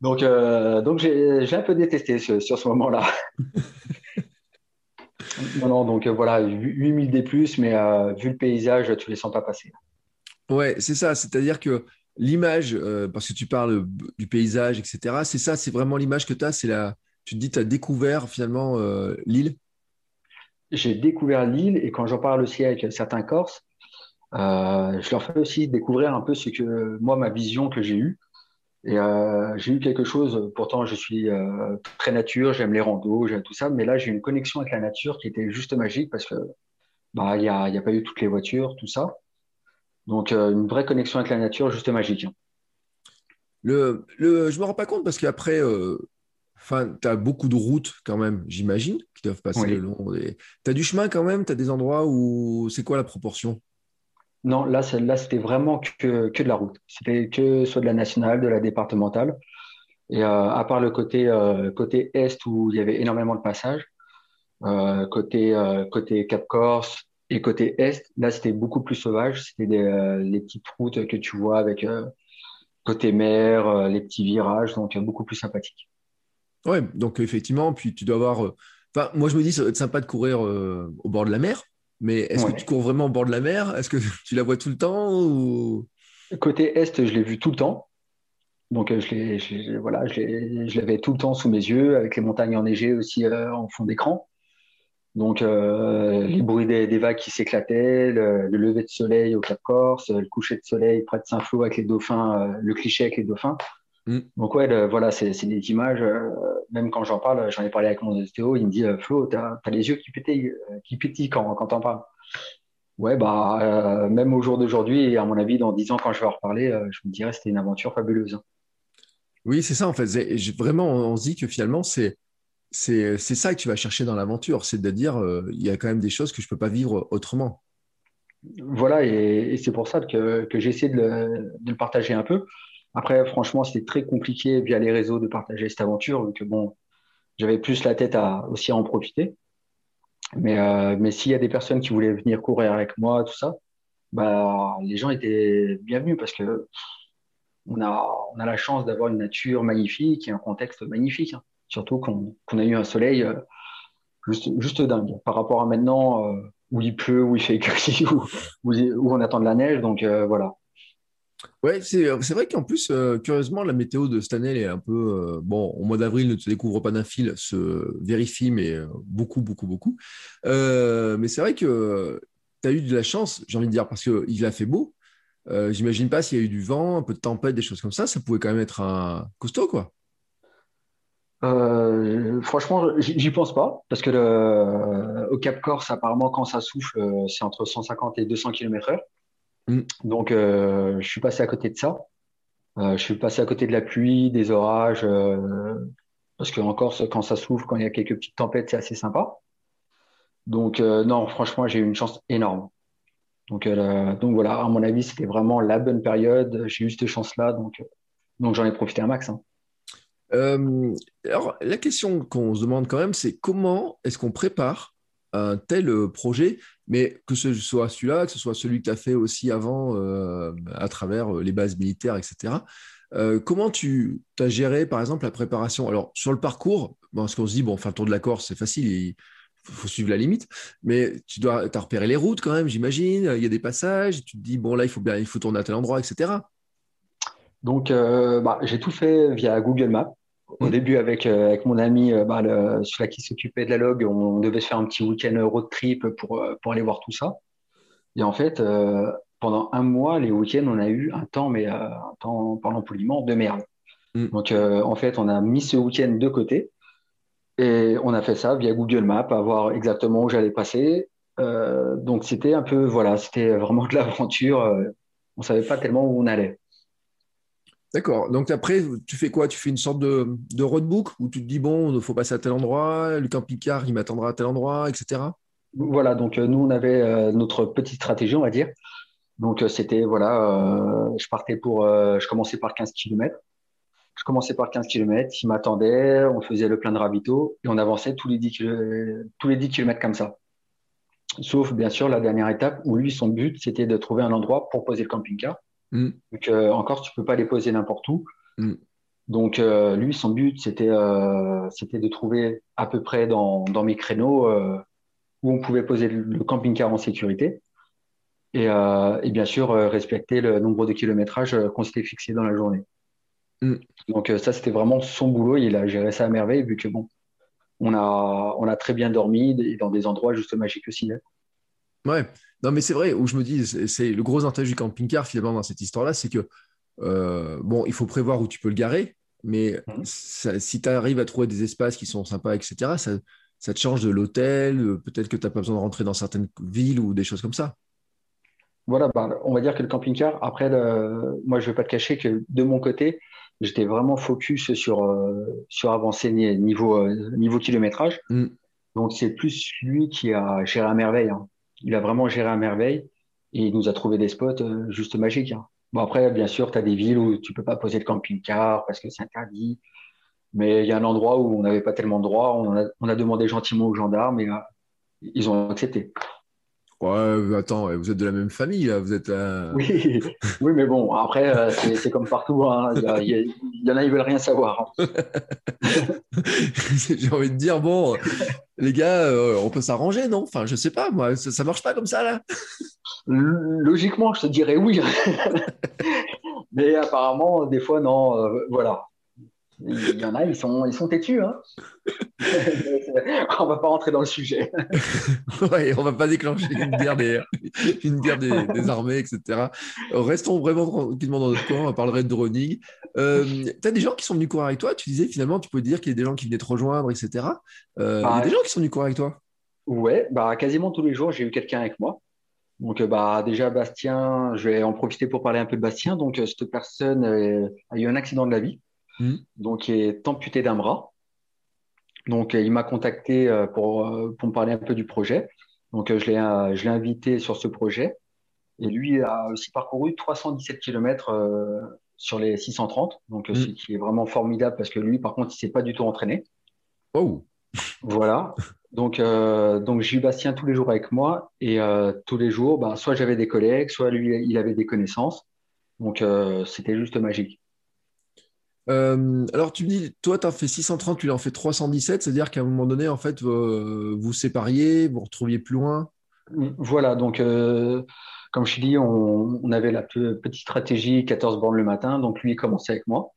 Donc, euh, donc j'ai un peu détesté ce- sur ce moment-là. Non, non, donc euh, voilà, 8000 D+, mais euh, vu le paysage, tu les sens pas passer.
Ouais, c'est ça. C'est-à-dire que l'image, euh, parce que tu parles du paysage, etc., c'est ça, c'est vraiment l'image que tu as. La... Tu te dis, tu as découvert finalement euh, l'île?
J'ai découvert l'île et quand j'en parle aussi avec certains Corses, euh, je leur fais aussi découvrir un peu ce que moi, ma vision que j'ai eue. Et j'ai eu quelque chose, pourtant je suis très nature, j'aime les randos, j'aime tout ça, mais là j'ai une connexion avec la nature qui était juste magique parce que bah il y a, il y a pas eu toutes les voitures, tout ça. Donc euh, une vraie connexion avec la nature juste magique. hein.
Le, le, je me rends pas compte parce qu'après, euh, tu as beaucoup de routes quand même, j'imagine, qui doivent passer
Oui.
le long des... Tu as du chemin quand même, tu as des endroits où c'est quoi la proportion?
Non, là, là c'était vraiment que, que de la route. C'était que soit de la nationale, de la départementale. Et euh, à part le côté, côté est où il y avait énormément de passages, côté, côté Cap Corse et côté est, là c'était beaucoup plus sauvage. C'était des, euh, les petites routes que tu vois avec euh, côté mer, euh, les petits virages, donc beaucoup plus sympathique.
Ouais, donc effectivement, puis tu dois avoir. Enfin, moi je me dis, ça va être sympa de courir au bord de la mer, mais est-ce que tu cours vraiment au bord de la mer? Est-ce que tu la vois tout le temps ou...
Côté est, je l'ai vu tout le temps. Donc je l'ai, voilà, je l'avais tout le temps sous mes yeux, avec les montagnes enneigées aussi en fond d'écran. Donc, euh, les bruits des, des vagues qui s'éclataient, le, le lever de soleil au Cap Corse, le coucher de soleil près de Saint-Flour avec les dauphins, euh, le cliché avec les dauphins.
Mm.
Donc, ouais, le- voilà, c'est des images. euh, même quand j'en parle, j'en ai parlé avec mon ostéo, il me dit, Flo, t'as, les yeux qui pétillent, qui pétillent quand, quand t'en parles. Ouais, bah, même au jour d'aujourd'hui, et à mon avis, dans dix ans, quand je vais en reparler, je me dirais c'était une aventure fabuleuse.
Oui, c'est ça en fait. Vraiment, on se dit que finalement, c'est c'est c'est ça que tu vas chercher dans l'aventure, c'est de dire, euh, il y a quand même des choses que je peux pas vivre autrement.
Voilà, et, c'est pour ça que, que j'ai essayé de le, partager un peu. Après, franchement, c'était très compliqué via les réseaux de partager cette aventure, donc bon, j'avais plus la tête à aussi à en profiter. Mais, euh, mais s'il y a des personnes qui voulaient venir courir avec moi, tout ça, bah, les gens étaient bienvenus parce que on a, on a la chance d'avoir une nature magnifique et un contexte magnifique. hein. Surtout qu'on a eu un soleil euh, juste, dingue par rapport à maintenant euh, où il pleut, où il fait gris, où, on attend de la neige. Donc euh, voilà.
Ouais, c'est vrai qu'en plus, curieusement, la météo de cette année, est un peu. bon, au mois d'avril, ne te découvre pas d'un fil, se vérifie, mais beaucoup, beaucoup, beaucoup. Mais c'est vrai que tu as eu de la chance, j'ai envie de dire, parce qu'il a fait beau. J'imagine pas s'il y a eu du vent, un peu de tempête, des choses comme ça, ça pouvait quand même être un costaud, quoi.
Euh, franchement, j'y pense pas parce que le, au Cap Corse, apparemment, quand ça souffle, euh, c'est entre 150 et 200 km/h.
Mm.
Donc, euh, je suis passé à côté de ça. Euh, je suis passé à côté de la pluie, des orages, euh, parce qu'en Corse, quand ça souffle, quand il y a quelques petites tempêtes, c'est assez sympa. Donc, euh, non, franchement, j'ai eu une chance énorme. Donc, euh, donc voilà, à mon avis, c'était vraiment la bonne période. J'ai eu cette chance-là, donc, euh, donc j'en ai profité un max. hein.
Euh, alors, la question qu'on se demande quand même, c'est comment est-ce qu'on prépare un tel euh, projet, mais que ce soit celui-là, que ce soit celui que tu as fait aussi avant euh, à travers les bases militaires, etc. Comment tu as géré, par exemple, la préparation? Alors, sur le parcours, parce qu'on se dit, bon, faire le tour de la Corse, c'est facile, il faut suivre la limite, mais tu dois, t'as repéré les routes quand même, j'imagine, il y a des passages, tu te dis, bon, là, il faut bien, il faut tourner à tel endroit, etc.
Donc, bah, j'ai tout fait via Google Maps. Au
Mm.
début, avec, euh, avec mon ami, euh, bah, le, celui qui s'occupait de la log, on devait se faire un petit week-end road trip pour, euh, pour aller voir tout ça. Et en fait, euh, pendant un mois, les week-ends, on a eu un temps, mais un temps, parlant poliment, de merde.
Mm.
Donc, en fait, on a mis ce week-end de côté et on a fait ça via Google Maps, à voir exactement où j'allais passer. Donc, c'était un peu, voilà, c'était vraiment de l'aventure. on savait pas tellement où on allait.
D'accord. Donc après, tu fais quoi? Tu fais une sorte de, roadbook où tu te dis, bon, il faut passer à tel endroit, le camping-car, il m'attendra à tel endroit, etc.
Voilà, donc euh, nous, on avait euh, notre petite stratégie, on va dire. Donc, euh, c'était, voilà, je partais pour, je commençais par 15 km. je commençais par 15 km, il m'attendait, on faisait le plein de ravito et on avançait tous les 10 km, tous les 10 km comme ça. Sauf bien sûr la dernière étape où lui, son but, c'était de trouver un endroit pour poser le camping-car.
Mm.
Donc euh, encore, tu peux pas les poser n'importe où.
Mm.
Donc euh, lui, son but, c'était euh, c'était de trouver à peu près dans, dans mes créneaux où on pouvait poser le, camping-car en sécurité. Et, euh, et bien sûr, euh, respecter le nombre de kilométrages euh, qu'on s'était fixé dans la journée.
Mm.
Donc ça, c'était vraiment son boulot. Il a géré ça à merveille, vu que bon, on a, on a très bien dormi et dans des endroits juste magiques aussi. hein.
Ouais, non, mais c'est vrai, où je me dis, c'est- le gros avantage du camping-car finalement dans cette histoire-là, c'est que, euh, bon, il faut prévoir où tu peux le garer, mais
Mhm.
ça- si tu arrives à trouver des espaces qui sont sympas, etc., ça, ça te change de l'hôtel, euh, peut-être que tu n'as pas besoin de rentrer dans certaines villes ou des choses comme ça.
Voilà, bah, on va dire que le camping-car, après, le- moi, je vais pas te cacher que de mon côté, j'étais vraiment focus sur, euh, sur avancer ni- niveau, euh, niveau kilométrage.
Mm.
Donc, c'est plus lui qui a géré à merveille. hein. Il a vraiment géré à merveille et il nous a trouvé des spots euh, juste magiques. hein. Bon, après, bien sûr, tu as des villes où tu peux pas poser le camping-car parce que c'est interdit. Mais il y a un endroit où on n'avait pas tellement de droit. On a, demandé gentiment aux gendarmes et ils ont accepté.
Ouais, attends, ouais, vous êtes de la même famille, là, vous êtes là.
Oui, oui, mais bon, après, euh, c'est comme partout. hein. Il y, a- il en a, ils veulent rien savoir. hein.
J'ai envie de dire, bon, les gars, euh, on peut s'arranger, non? Enfin, je sais pas, moi, ça, ça marche pas comme ça, là.
Logiquement, je te dirais oui. Mais apparemment, des fois, non. euh, voilà. Il y en a, ils sont, ils sont têtus. Hein. On va pas rentrer dans le sujet.
Ouais, on va pas déclencher une guerre des, une guerre des, des armées, etc. Restons vraiment tranquillement dans notre coin, on parlerait de droning. Euh, tu as des gens qui sont venus courir avec toi, tu disais finalement, tu peux dire qu'il y a des gens qui venaient te rejoindre, etc. Euh, il y a
Ouais.
des gens qui sont venus courir avec toi?
Ouais, bah quasiment tous les jours, j'ai eu quelqu'un avec moi. Donc euh, bah déjà Bastien, je vais en profiter pour parler un peu de Bastien. Donc euh, cette personne euh, a eu un accident de la vie,
Mhm.
donc il est amputé d'un bras. Donc euh, il m'a contacté euh, pour euh, pour me parler un peu du projet. Donc je l'ai je l'ai invité sur ce projet et lui a aussi parcouru 317 km sur les 630. Donc ce qui est vraiment formidable parce que lui par contre il s'est pas du tout entraîné.
Oh,
Voilà. Donc, euh, donc j'ai eu Bastien tous les jours avec moi et euh, tous les jours, bah, soit j'avais des collègues, soit lui, il avait des connaissances. Donc, euh, c'était juste magique.
Euh, alors tu me dis, toi, tu as fait 630, lui, il en fait 317, c'est-à-dire qu'à un moment donné, en fait, euh, vous sépariez, vous retrouviez plus loin?
Voilà. Donc, euh, comme je te dis, on, on avait la pe- petite stratégie 14 bornes le matin. Donc, lui, il commençait avec moi.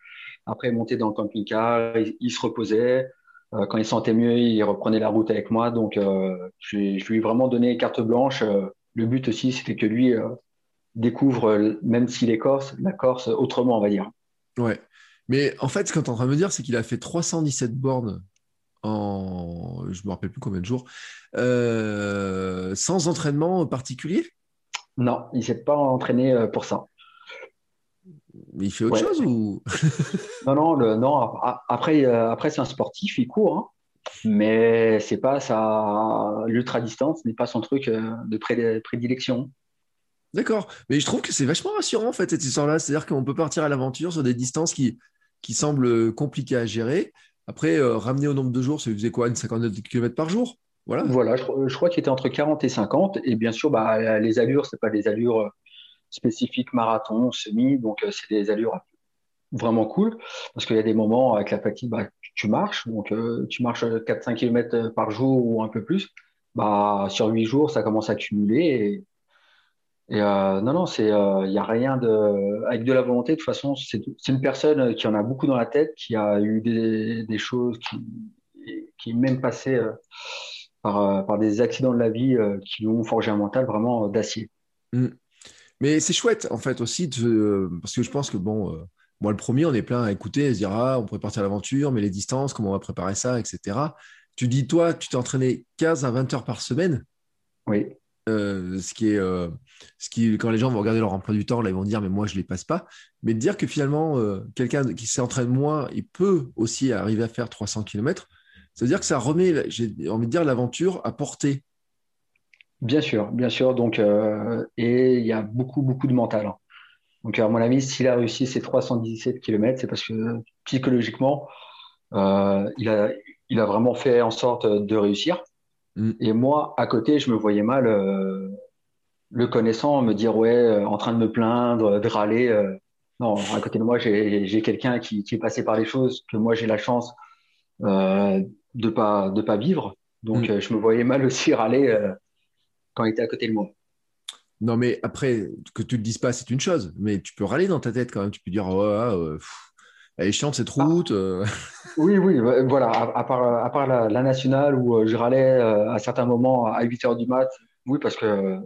Après, il montait dans le camping-car, il, il se reposait. Euh, quand il sentait mieux, il reprenait la route avec moi. Donc, je, je lui ai vraiment donné carte blanche. Le but aussi, c'était que lui découvre, même s'il est corse, la Corse autrement, on va dire.
Ouais. Mais en fait, ce que tu es en train de me dire, c'est qu'il a fait 317 bornes en, je me rappelle plus combien de jours, euh, sans entraînement particulier?
Non, il s'est pas entraîné euh, pour ça.
Mais il fait autre
Ouais.
chose ou?
Non, non, le, non. Après, euh, après c'est un sportif, il court, hein, mais c'est pas sa l'ultra distance n'est pas son truc de pré- prédilection.
D'accord. Mais je trouve que c'est vachement rassurant en fait cette histoire-là. C'est-à-dire qu'on peut partir à l'aventure sur des distances qui, qui semblent compliquées à gérer. Après, euh, ramener au nombre de jours, ça faisait quoi, une cinquantaine de kilomètres par jour? Voilà.
Voilà, je, crois qu'il était entre 40 et 50, et bien sûr, bah, les allures, c'est pas des allures euh, spécifiques marathon, semi, donc euh, c'est des allures vraiment cool, parce qu'il y a des moments avec la fatigue, bah, tu, marches, donc tu marches 4-5 km par jour ou un peu plus, bah, sur 8 jours, ça commence à cumuler, et euh, non, non, c'est, il y a rien de, avec de la volonté, de toute façon, c'est c'est une personne qui en a beaucoup dans la tête, qui a eu des, des choses, qui, qui est même passé euh, par, euh, par des accidents de la vie euh, qui lui ont forgé un mental vraiment euh, d'acier.
Mais c'est chouette, en fait, aussi, de- euh, parce que je pense que, bon, euh, moi, le premier, on est plein à écouter, à se dire, ah, on pourrait partir à l'aventure, mais les distances, comment on va préparer ça, etc. Tu dis, toi, tu t'es entraîné 15 à 20 heures par semaine,
Oui,
euh, ce qui est, euh, ce qui, quand les gens vont regarder leur emploi du temps, là, ils vont dire, mais moi, je les passe pas. Mais de dire que finalement, euh, quelqu'un qui s'entraîne moins, il peut aussi arriver à faire 300 km, ça veut dire que ça remet, j'ai envie de dire, l'aventure à portée.
bien sûr, bien sûr. Donc, et il y a beaucoup, beaucoup de mental. hein. Donc, à mon avis, s'il a réussi ces 317 km, c'est parce que psychologiquement, il, a, il a vraiment fait en sorte de réussir.
Mm.
Et moi, à côté, je me voyais mal, euh, le connaissant, me dire, ouais, euh, en train de me plaindre, de râler. euh. non, à côté de moi, j'ai quelqu'un qui, qui est passé par les choses que moi, j'ai la chance de pas, de pas vivre. Donc,
Mm.
je me voyais mal aussi râler quand il était à côté de moi.
Non, mais après, que tu le dises pas, c'est une chose. Mais tu peux râler dans ta tête quand même. Tu peux dire, ouais, euh, pff, elle est chiante cette route. euh.
Oui, oui, ouais, voilà, à, à part, à part la, la nationale où euh, je râlais euh, à certains moments à 8 heures du mat, oui, parce que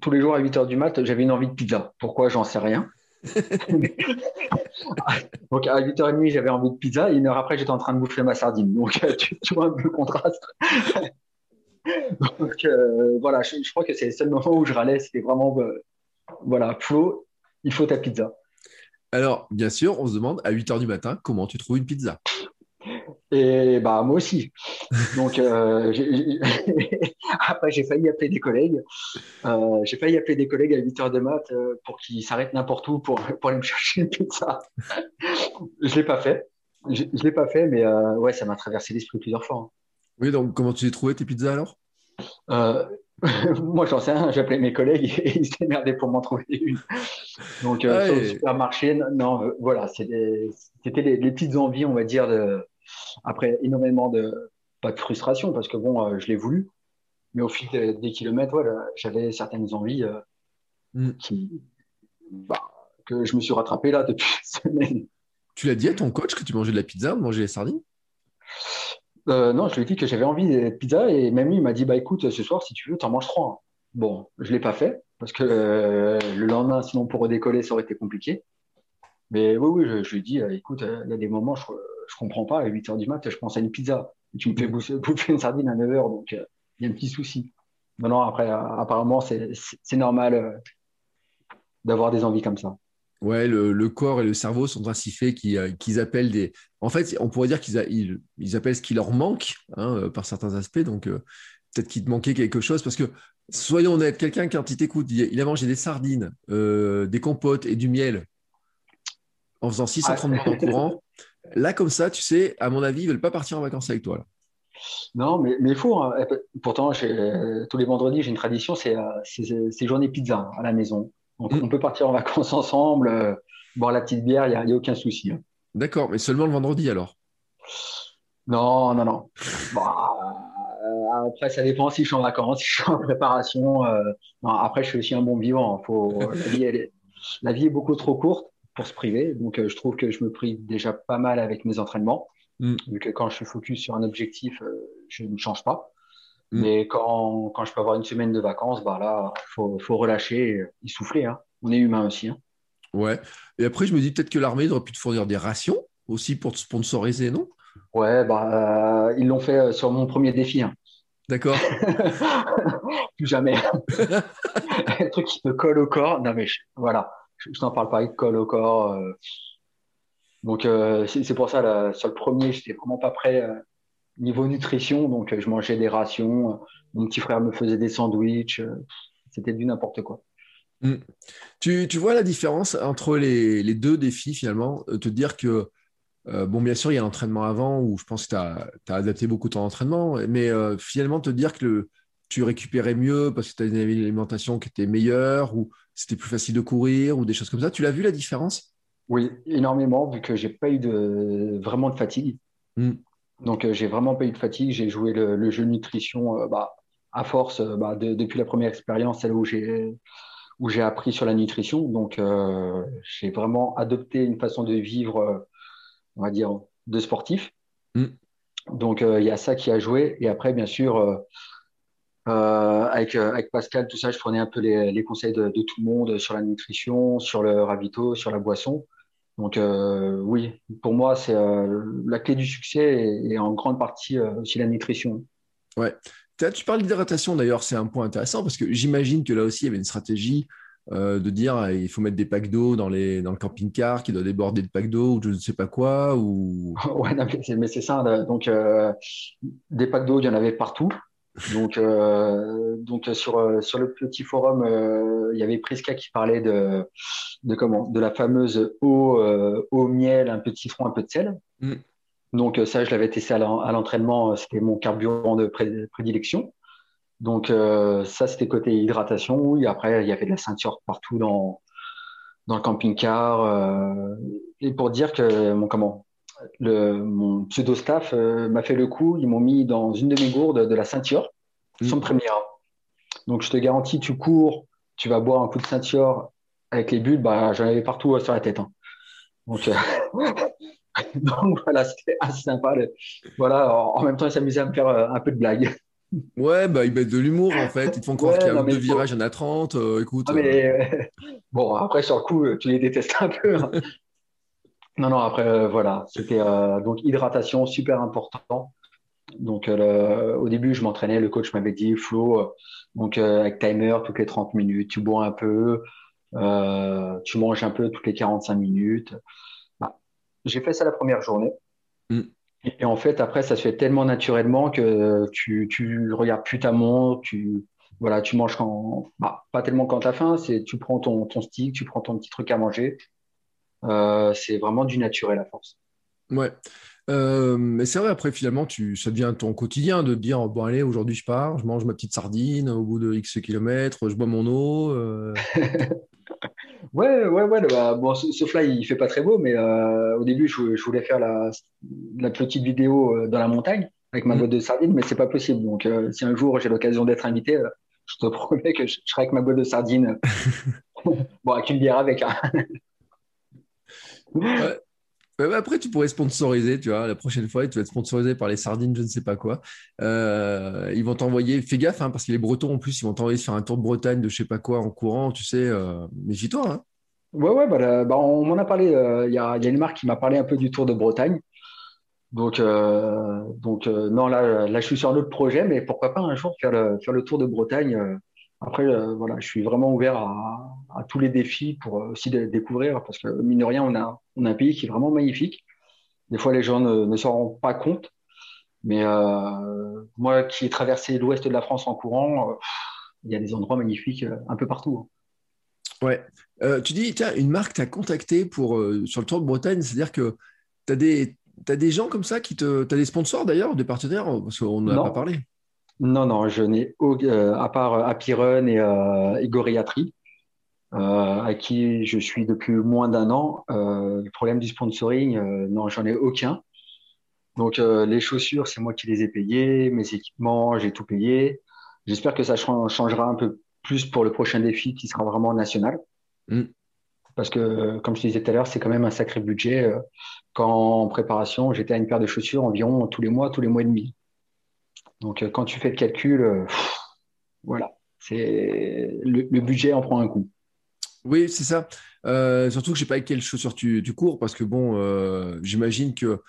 tous les jours à 8 heures du mat, j'avais une envie de pizza. Pourquoi, j'en sais rien. Donc à 8h30, j'avais envie de pizza, et une heure après, j'étais en train de bouffer ma sardine. Donc tu, tu vois un peu le contraste. Donc euh, voilà, je, je crois que c'est le seul moment où je râlais, c'était vraiment, euh, voilà, Flo, il faut ta pizza.
Alors, bien sûr, on se demande à 8 h du matin comment tu trouves une pizza?
Et bah moi aussi. Donc euh, j'ai- j'ai- après j'ai failli appeler des collègues. Euh, j'ai failli appeler des collègues à 8 heures de mat euh, pour qu'ils s'arrêtent n'importe où pour, pour aller me chercher une pizza. Je l'ai pas fait. Je, je l'ai pas fait, mais euh, ouais, ça m'a traversé l'esprit plusieurs fois. hein.
Oui, donc comment tu les trouvais tes pizzas alors?
moi j'en sais rien, j'appelais mes collègues et ils se démerdaient pour m'en trouver une. Donc euh,
Ouais,
sur le
et-
supermarché, non, euh, voilà, des- c'était les, les petites envies, on va dire, de, après énormément de, pas de frustration, parce que bon, euh, je l'ai voulu, mais au fil des, des kilomètres, voilà, j'avais certaines envies euh,
Mm.
qui, bah, que je me suis rattrapé là depuis une semaine.
Tu l'as dit à ton coach que tu mangeais de la pizza, de manger les sardines?
Euh, non, je lui ai dit que j'avais envie de pizza et même lui il m'a dit bah écoute ce soir si tu veux t'en manges trois. Bon, je l'ai pas fait parce que euh, le lendemain sinon pour redécoller ça aurait été compliqué. Mais oui oui je, lui ai dit euh, écoute il y a des moments je je comprends pas à 8 heures du mat je pense à une pizza et tu me fais bouffer, une sardine à 9 heures donc il y a un petit souci. Non non après apparemment c'est normal d'avoir des envies comme ça.
Ouais, le, le corps et le cerveau sont ainsi faits qu'ils euh, qu'ils appellent des. En fait, on pourrait dire qu'ils a- ils, ils appellent ce qui leur manque hein, euh, par certains aspects. Donc, euh, peut-être qu'il te manquait quelque chose. Parce que, soyons honnêtes, quelqu'un, quand il t'écoute, il, il a mangé des sardines, euh, des compotes et du miel en faisant 630
Ah.
en courant. Là, comme ça, tu sais, à mon avis, ils veulent pas partir en vacances avec toi. Là.
Non, mais il faut. hein. Pourtant, tous les vendredis, j'ai une tradition, c'est euh, c'est c'est journée pizza à la maison. Donc,
Mm.
on peut partir en vacances ensemble, euh, boire la petite bière, il n'y a, y a aucun souci. hein.
D'accord, mais seulement le vendredi alors?
Non, non, non. Bon, euh, après, ça dépend si je suis en vacances, si je suis en préparation. euh, non, après, je suis aussi un bon vivant. hein. Faut, la vie, elle est, la vie est beaucoup trop courte pour se priver. Donc, je trouve que je me prive déjà pas mal avec mes entraînements.
Mm.
Vu que quand je suis focus sur un objectif, je ne change pas.
Mm.
Mais quand, quand je peux avoir une semaine de vacances, bah là, faut, faut relâcher et souffler. Hein. On est humain aussi. Hein.
Ouais. Et après, je me dis peut-être que l'armée aurait pu te fournir des rations aussi pour te sponsoriser, non?
Ouais, bah, euh, ils l'ont fait euh, sur mon premier défi. Hein.
D'accord.
Plus jamais. Le truc qui me colle au corps. Non, mais je- voilà, je, je t'en parle pas, il te colle au corps. euh. Donc, euh, c'est pour ça, là, sur le premier, j'étais vraiment pas prêt euh, niveau nutrition. Donc, euh, je mangeais des rations. Mon petit frère me faisait des sandwichs. euh, C'était du n'importe quoi.
Tu, tu vois la différence entre les, les deux défis finalement? Euh, Te dire que, euh, bon, bien sûr, il y a l'entraînement avant où je pense que tu as, adapté beaucoup ton entraînement, mais euh, finalement, te dire que le, tu récupérais mieux parce que tu as une alimentation qui était meilleure ou c'était plus facile de courir ou des choses comme ça. Tu l'as vu la différence?
Oui, énormément, vu que j'ai pas eu de, vraiment de fatigue.
Mm.
Donc, euh, j'ai vraiment pas eu de fatigue. J'ai joué le, le jeu nutrition euh, bah, à force euh, bah, de- depuis la première expérience, celle où j'ai où j'ai appris sur la nutrition. Donc, euh, j'ai vraiment adopté une façon de vivre, euh, on va dire, de sportif.
Mm.
Donc, euh, il y a ça qui a joué. Et après, bien sûr, avec, avec Pascal, tout ça, je prenais un peu les, les conseils de, de tout le monde sur la nutrition, sur le ravito, sur la boisson. Donc euh, oui, pour moi, c'est euh, la clé du succès et, et en grande partie euh, aussi la nutrition.
Ouais. Tu parles d'hydratation d'ailleurs, c'est un point intéressant parce que j'imagine que là aussi il y avait une stratégie de dire euh, il faut mettre des packs d'eau dans, les, dans le camping-car qui doit déborder de packs d'eau ou je ne sais pas quoi. Ou...
Ouais, non, mais c'est ça. Donc, des packs d'eau, il y en avait partout. Donc, euh, donc sur, sur le petit forum, il y avait Priska qui parlait de, de, comment, de la fameuse eau, eau miel, un peu de citron, un peu de sel. Mm. Donc ça, je l'avais testé à l'entraînement, c'était mon carburant de prédilection. Donc ça, c'était côté hydratation. Et après, il y avait de la ceinture partout dans, dans le camping-car. et pour dire que mon comment le, mon pseudo-staff euh, m'a fait le coup. Ils m'ont mis dans une de mes gourdes de la ceinture, mmh. sans prévenir. Donc, je te garantis, tu cours, tu vas boire un coup de ceinture avec les bulles, bah, j'en avais partout euh, sur la tête. Hein. Donc, euh, donc, voilà, c'était assez sympa. Voilà, en même temps, ils s'amusaient à me faire un peu de blague.
Ouais, bah, ils mettent de l'humour en fait. Ils te font croire qu'il y a deux virages, il y en a 30. écoute.
mais, bon, après, sur le coup, tu les détestes un peu. Hein. Non, non, après, euh, voilà, c'était euh, donc hydratation super important. Donc, euh, au début, je m'entraînais, le coach m'avait dit, Flo, donc avec timer toutes les 30 minutes, tu bois un peu, tu manges un peu toutes les 45 minutes. Bah, j'ai fait ça la première journée. Mm. Et, en fait, après, ça se fait tellement naturellement que tu, tu regardes plus ta montre, tu, voilà, tu manges quand, bah, pas tellement quand tu as faim, c'est tu prends ton, ton stick, tu prends ton petit truc à manger euh, c'est vraiment du naturel à force.
Ouais. Euh, mais c'est vrai, après, finalement, tu, ça devient ton quotidien de dire bon, allez, aujourd'hui, je pars, je mange ma petite sardine au bout de X kilomètres, je bois mon eau. Euh.
ouais, ouais, ouais. Bah, bon, ce, là, il fait pas très beau, mais au début, je, voulais faire la, la, petite vidéo dans la montagne avec ma mmh. boîte de sardines, mais c'est pas possible. Donc, si un jour j'ai l'occasion d'être invité, je te promets que je, serai avec ma boîte de sardines. bon, avec une bière avec. Hein.
Après, tu pourrais sponsoriser, tu vois. La prochaine fois, tu vas être sponsorisé par les sardines, je ne sais pas quoi. Euh, ils vont t'envoyer, fais gaffe, hein, parce que les Bretons, en plus, ils vont t'envoyer faire un tour de Bretagne de je sais pas quoi en courant, tu sais. Euh, méfie-toi. Hein.
Ouais, ouais, bah, bah on m'en a parlé. Euh, il y, a, y, a, une marque qui m'a parlé un peu du tour de Bretagne. Donc, donc non, là, là, je suis sur un autre projet, mais pourquoi pas un jour faire le, faire le tour de Bretagne après, euh, voilà, je suis vraiment ouvert à, tous les défis pour euh, aussi découvrir, parce que mine de rien, on a, on a un pays qui est vraiment magnifique. Des fois, les gens ne, s'en rendent pas compte. Mais euh, moi qui ai traversé l'ouest de la France en courant, il y a des endroits magnifiques un peu partout.
Hein. Ouais. tu dis, tiens, une marque t'a contacté pour, sur le Tour de Bretagne, c'est-à-dire que tu as des, as des gens comme ça qui te. Tu as des sponsors d'ailleurs, des partenaires, parce qu'on n'en a pas parlé?
Non, non, je n'ai euh, à part euh, Happy Run et, euh, Goriatry, euh, à qui je suis depuis moins d'un an. le problème du sponsoring, non, j'en ai aucun. Donc les chaussures, c'est moi qui les ai payées, mes équipements, j'ai tout payé. J'espère que ça changera un peu plus pour le prochain défi qui sera vraiment national. Mm. Parce que, comme je disais tout à l'heure, c'est quand même un sacré budget. Quand en préparation, j'étais à une paire de chaussures environ tous les mois, tous les mois et demi. Donc, euh, quand tu fais le calcul, euh, voilà, c'est le, budget en prend un coup.
Oui, c'est ça. Euh, surtout que je ne sais pas avec quelles chaussures tu, cours, parce que bon, j'imagine que.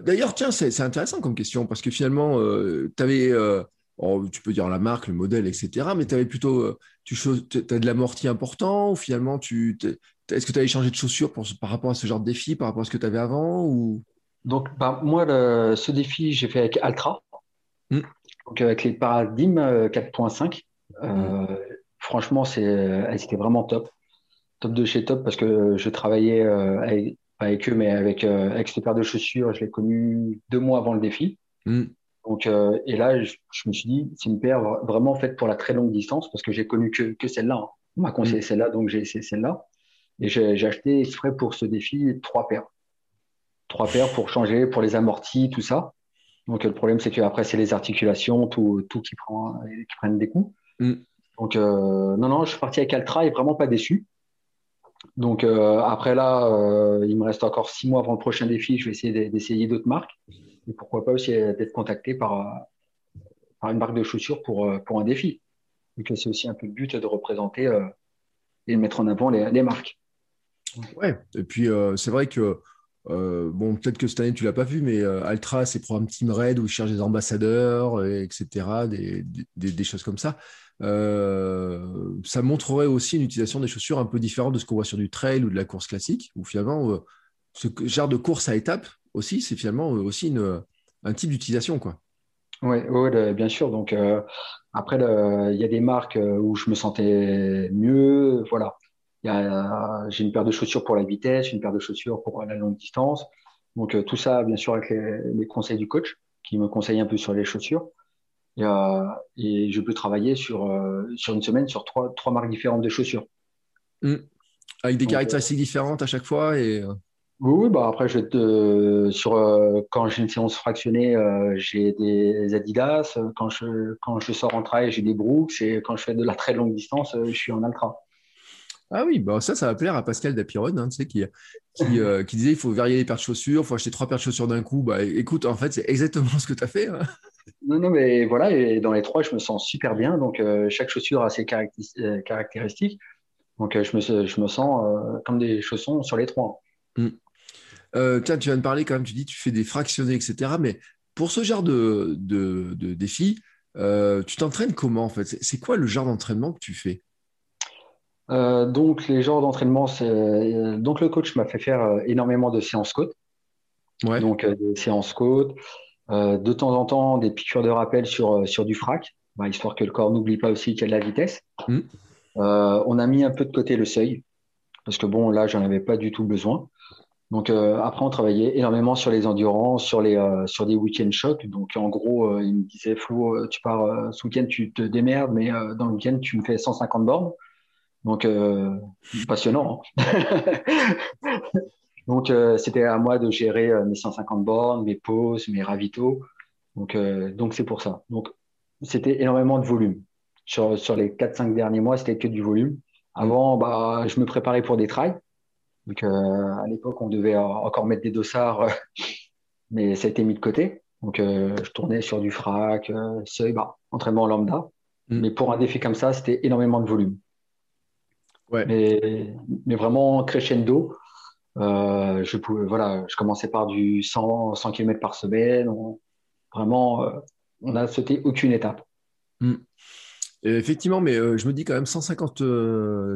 D'ailleurs, tiens, c'est intéressant comme question, parce que finalement, tu avais. Oh, tu peux dire la marque, le modèle, etc. Mais tu avais plutôt. tu as de l'amorti important, ou finalement, tu. Est-ce que tu avais changé de chaussures par rapport à ce genre de défi, par rapport à ce que tu avais avant ou...
Donc, bah, moi, ce défi, j'ai fait avec Altra. Mm. Donc avec les paradigmes 4.5, euh, euh, mm. franchement, elles étaient vraiment top. Top de chez top parce que je travaillais euh, avec, pas avec eux, mais avec, avec cette paire de chaussures, je l'ai connu deux mois avant le défi. Mm. Donc, et là, je, me suis dit, c'est une paire vraiment faite pour la très longue distance parce que j'ai connu que, que celle-là. Hein. On m'a conseillé celle-là, donc j'ai essayé celle-là. Et j'ai acheté exprès pour ce défi trois paires. Trois paires pour changer, pour les amortis, tout ça. Donc le problème, c'est qu'après, c'est les articulations, tout, tout qui, prend, qui prennent des coups. Mm. Donc euh, non, non, je suis parti avec Altra et vraiment pas déçu. Donc euh, après là, euh, il me reste encore six mois avant le prochain défi. Je vais essayer d'essayer d'autres marques. Et pourquoi pas aussi d'être contacté par, par une marque de chaussures pour, pour un défi. Donc c'est aussi un peu le but de représenter et de mettre en avant les, les marques.
Ouais, et puis c'est vrai que euh, bon, peut-être que cette année tu l'as pas vu, mais euh, Altra, c'est un Team Red où ils cherchent des ambassadeurs, etc., des, choses comme ça. Euh, ça montrerait aussi une utilisation des chaussures un peu différente de ce qu'on voit sur du trail ou de la course classique, où finalement, ce genre de course à étapes aussi, c'est finalement aussi un type d'utilisation, quoi.
Oui, bien sûr. Donc, après, il y a des marques où je me sentais mieux. Voilà. J'ai une paire de chaussures pour la vitesse, une paire de chaussures pour la longue distance. Donc, tout ça, bien sûr, avec les, conseils du coach qui me conseille un peu sur les chaussures. Et, et je peux travailler sur, sur une semaine sur trois, trois marques différentes de chaussures.
Mmh. Avec des caractéristiques différentes à chaque fois et...
Oui, bah après, je sur, euh, quand j'ai une séance fractionnée, euh, j'ai des Adidas. Quand je, quand je sors en trail, j'ai des Brooks. Et quand je fais de la très longue distance, euh, je suis en ultra.
Ah oui, bah ça, ça va plaire à Pascal Dapiron, hein, tu sais, qui, qui, disait il faut varier les paires de chaussures, il faut acheter trois paires de chaussures d'un coup. Bah écoute, en fait, c'est exactement ce que tu as fait. Hein.
Non, non, mais voilà, et dans les trois, je me sens super bien. Donc, chaque chaussure a ses caractéristiques. Donc, je, me, je me sens comme des chaussons sur les trois.
Mmh. Euh, tiens, tu viens de parler quand même, tu dis tu fais des fractionnés, etc. Mais pour ce genre de, de, défi, euh, tu t'entraînes comment en fait? C'est quoi le genre d'entraînement que tu fais?
Euh, donc les genres d'entraînement, c'est donc le coach m'a fait faire énormément de séances côte. Ouais. Donc des séances côte, de temps en temps des piqûres de rappel sur sur du frac, bah, histoire que le corps n'oublie pas aussi qu'il y a de la vitesse. Mmh. on a mis un peu de côté le seuil parce que bon là j'en avais pas du tout besoin. Donc euh, après, on travaillait énormément sur les endurances, sur les euh, sur des week-end shocks. Donc en gros, euh, il me disait Flo, tu pars ce week-end, tu te démerdes, mais dans le week-end, tu me fais 150 bornes. Donc passionnant. Hein. donc c'était à moi de gérer mes 150 bornes, mes pauses, mes ravitaux. Donc donc c'est pour ça. Donc c'était énormément de volume. Sur sur les 4-5 derniers mois, c'était que du volume. Avant, bah, je me préparais pour des trails. Donc, euh, à l'époque, on devait encore mettre des dossards, euh, mais ça a été mis de côté. Donc, euh, je tournais sur du frac, seuil, bah, entraînement lambda. Mm. Mais pour un défi comme ça, c'était énormément de volume. Ouais. Mais, mais vraiment crescendo. je pouvais, voilà, je commençais par du 100, 100 km par semaine. vraiment, on n'a sauté aucune étape.
Mm. effectivement, mais je me dis quand même 150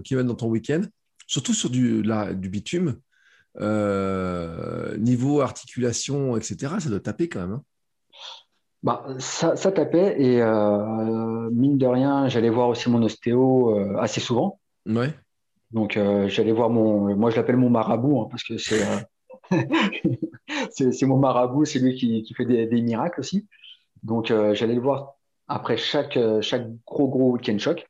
km dans ton week-end surtout sur du, du bitume, euh, niveau articulation, etc., ça doit taper quand même. Hein.
Bah, ça, tapait et euh, mine de rien, j'allais voir aussi mon ostéo euh, assez souvent.
Ouais.
Donc j'allais voir mon, moi je l'appelle mon marabout hein, parce que c'est c'est mon marabout, c'est lui qui, fait des, miracles aussi. Donc j'allais le voir après chaque gros gros week-end choc.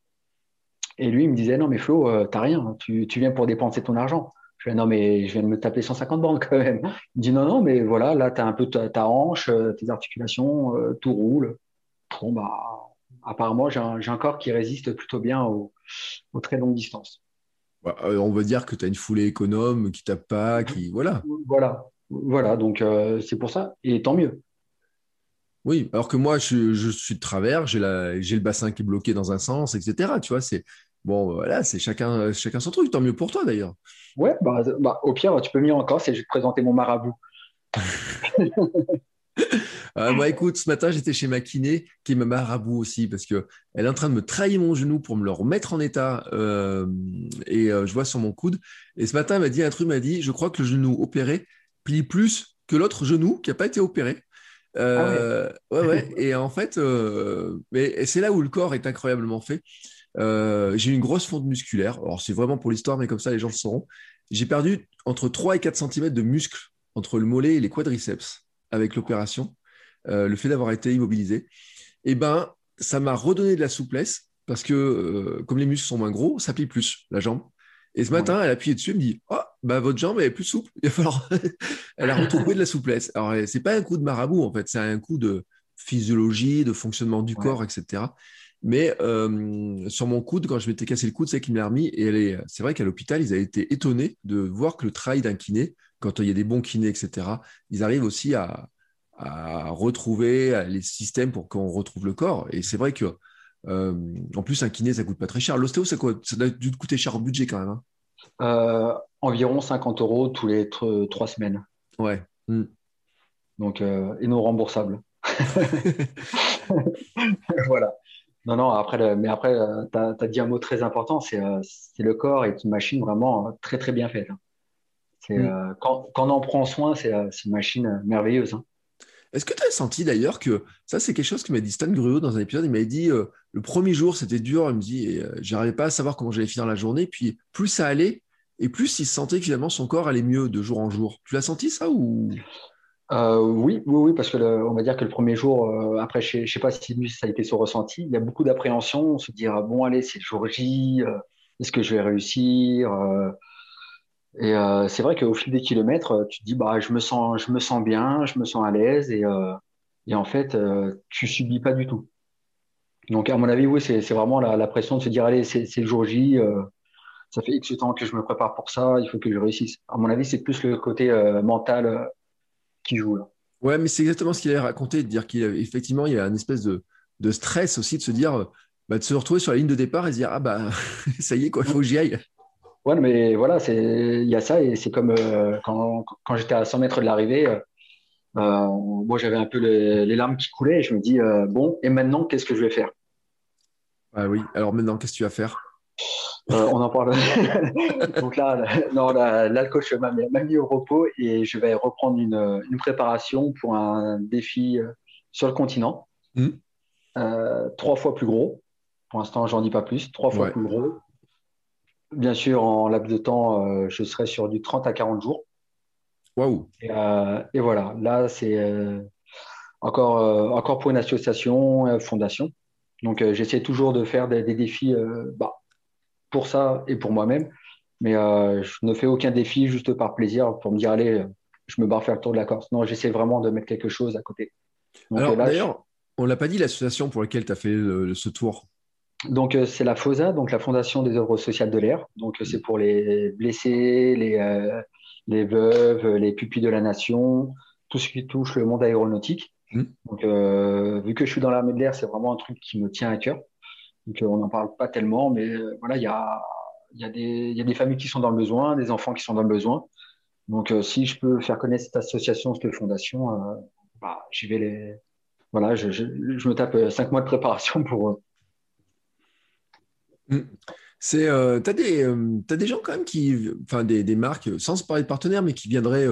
Et lui, il me disait, non, mais Flo, euh, t'as rien, tu, viens pour dépenser ton argent. Je dis, non, mais je viens de me taper 150 bandes quand même. Il me dit, non, non, mais voilà, là, tu as un peu ta, hanche, euh, tes articulations, euh, tout roule. Bon, bah, apparemment, j'ai un, corps qui résiste plutôt bien aux, très longues distances.
Bah, on va dire que tu as une foulée économe, qui tape pas, qui. Voilà.
Voilà. Voilà, donc c'est pour ça, et tant mieux.
Oui, alors que moi, je, je suis de travers, j'ai le bassin qui est bloqué dans un sens, etc. Tu vois, c'est Bon, voilà, c'est chacun, chacun son truc. Tant mieux pour toi d'ailleurs.
Ouais, bah, bah, au pire, tu peux venir encore, c'est juste présenter mon marabout.
Ah, moi, écoute, ce matin, j'étais chez ma kiné, qui est ma marabout aussi, parce qu'elle est en train de me trahir mon genou pour me le remettre en état. Euh, et euh, je vois sur mon coude. Et ce matin, elle m'a dit un truc, m'a dit, je crois que le genou opéré plie plus que l'autre genou qui n'a pas été opéré. Euh, ah ouais. ouais, Et en fait, mais c'est là où le corps est incroyablement fait. Euh, j'ai eu une grosse fonte musculaire. Alors, c'est vraiment pour l'histoire, mais comme ça, les gens le sauront. J'ai perdu entre 3 et 4 cm de muscle entre le mollet et les quadriceps avec l'opération, euh, le fait d'avoir été immobilisé. Eh ben, ça m'a redonné de la souplesse parce que, euh, comme les muscles sont moins gros, ça plie plus la jambe. Et ce matin, elle a appuyé dessus, elle me dit Oh, bah, votre jambe est plus souple. Il va falloir. elle a retrouvé de la souplesse. Alors, c'est pas un coup de marabout, en fait, c'est un coup de physiologie, de fonctionnement du corps, etc. Mais euh, sur mon coude, quand je m'étais cassé le coude, c'est qu'il me l'a remis. Et c'est vrai qu'à l'hôpital, ils avaient été étonnés de voir que le travail d'un kiné, quand il y a des bons kinés, etc., ils arrivent aussi à, retrouver les systèmes pour qu'on retrouve le corps. Et c'est vrai que, euh, en plus, un kiné, ça coûte pas très cher. L'ostéo, ça, ça doit dû coûter cher en budget quand même. Hein.
Euh, environ 50 euros tous les trois semaines.
Ouais. Hmm.
Donc, et non remboursable. voilà. Non, non, après, mais après, euh, tu as, dit un mot très important, c'est euh, le corps est une machine vraiment euh, très, très bien faite. Hein. Mm. quand, on en prend soin, c'est une machine merveilleuse. Hein.
Est-ce que tu as senti d'ailleurs que ça, c'est quelque chose que m'a dit Stan Gruot dans un épisode Il m'avait dit euh, le premier jour, c'était dur. Il me dit, euh, j'arrivais pas à savoir comment j'allais finir la journée. Puis plus ça allait, et plus il sentait que finalement son corps allait mieux de jour en jour. Tu l'as senti ça ou?
Euh, oui, oui, oui, parce que on va dire que le premier jour, après, je ne sais pas si ça a été son ressenti, il y a beaucoup d'appréhension. On se dit, bon, allez, c'est le jour J, est-ce que je vais réussir Et c'est vrai qu'au fil des kilomètres, tu te dis, bah, je me sens, je me sens bien, je me sens à l'aise, et, et en fait, tu subis pas du tout. Donc, à mon avis, oui, c'est vraiment la, pression de se dire, allez, c'est le jour J, ça fait X temps que je me prépare pour ça, il faut que je réussisse. À mon avis, c'est plus le côté mental qui joue là.
Ouais, mais c'est exactement ce qu'il avait raconté, de dire qu'effectivement, il y a une espèce de, de, stress aussi de se dire, bah, de se retrouver sur la ligne de départ et se dire, ah bah, ça y est, quoi, il faut que j'y aille.
Ouais, mais voilà, il y a ça, et c'est comme euh, quand, quand j'étais à 100 mètres de l'arrivée, euh, euh, moi j'avais un peu les, larmes qui coulaient, et je me dis, bon, et maintenant, qu'est-ce que je vais faire?
Ah oui, alors maintenant, qu'est-ce que tu vas faire?
On en parle. Donc là, non, là, le coach m'a mis au repos et je vais reprendre une, préparation pour un défi sur le continent. Hmm. Trois fois plus gros. Pour l'instant, j'en dis pas plus. Trois fois plus gros. Bien sûr, en laps de temps, je serai sur du 30 à 40 jours.
Waouh!
Et, voilà, là, c'est encore, encore pour une association, fondation. Donc, j'essaie toujours de faire des, défis bah, pour ça et pour moi-même. Mais euh, je ne fais aucun défi juste par plaisir pour me dire, allez, je me barre faire le tour de la Corse. Non, j'essaie vraiment de mettre quelque chose à côté.
Alors, euh, d'ailleurs, on ne l'a pas dit, l'association pour laquelle tu as fait ce tour
donc, euh, c'est la FOSA, donc la Fondation des œuvres sociales de l'air. Donc, c'est pour les blessés, les, les veuves, les pupilles de la nation, tout ce qui touche le monde aéronautique. Mmh. Donc, vu que je suis dans l'armée de l'air, c'est vraiment un truc qui me tient à cœur. Donc, euh, on n'en parle pas tellement, mais euh, voilà, il y a, y, a y a, des familles qui sont dans le besoin, des enfants qui sont dans le besoin. Donc, euh, si je peux faire connaître cette association, cette fondation, bah, j'y vais les. Voilà, je, je, je, me tape cinq mois de préparation pour.
Mm. C'est, euh, t'as des, gens quand même qui, enfin des, des, marques, sans se parler de partenaires, mais qui viendraient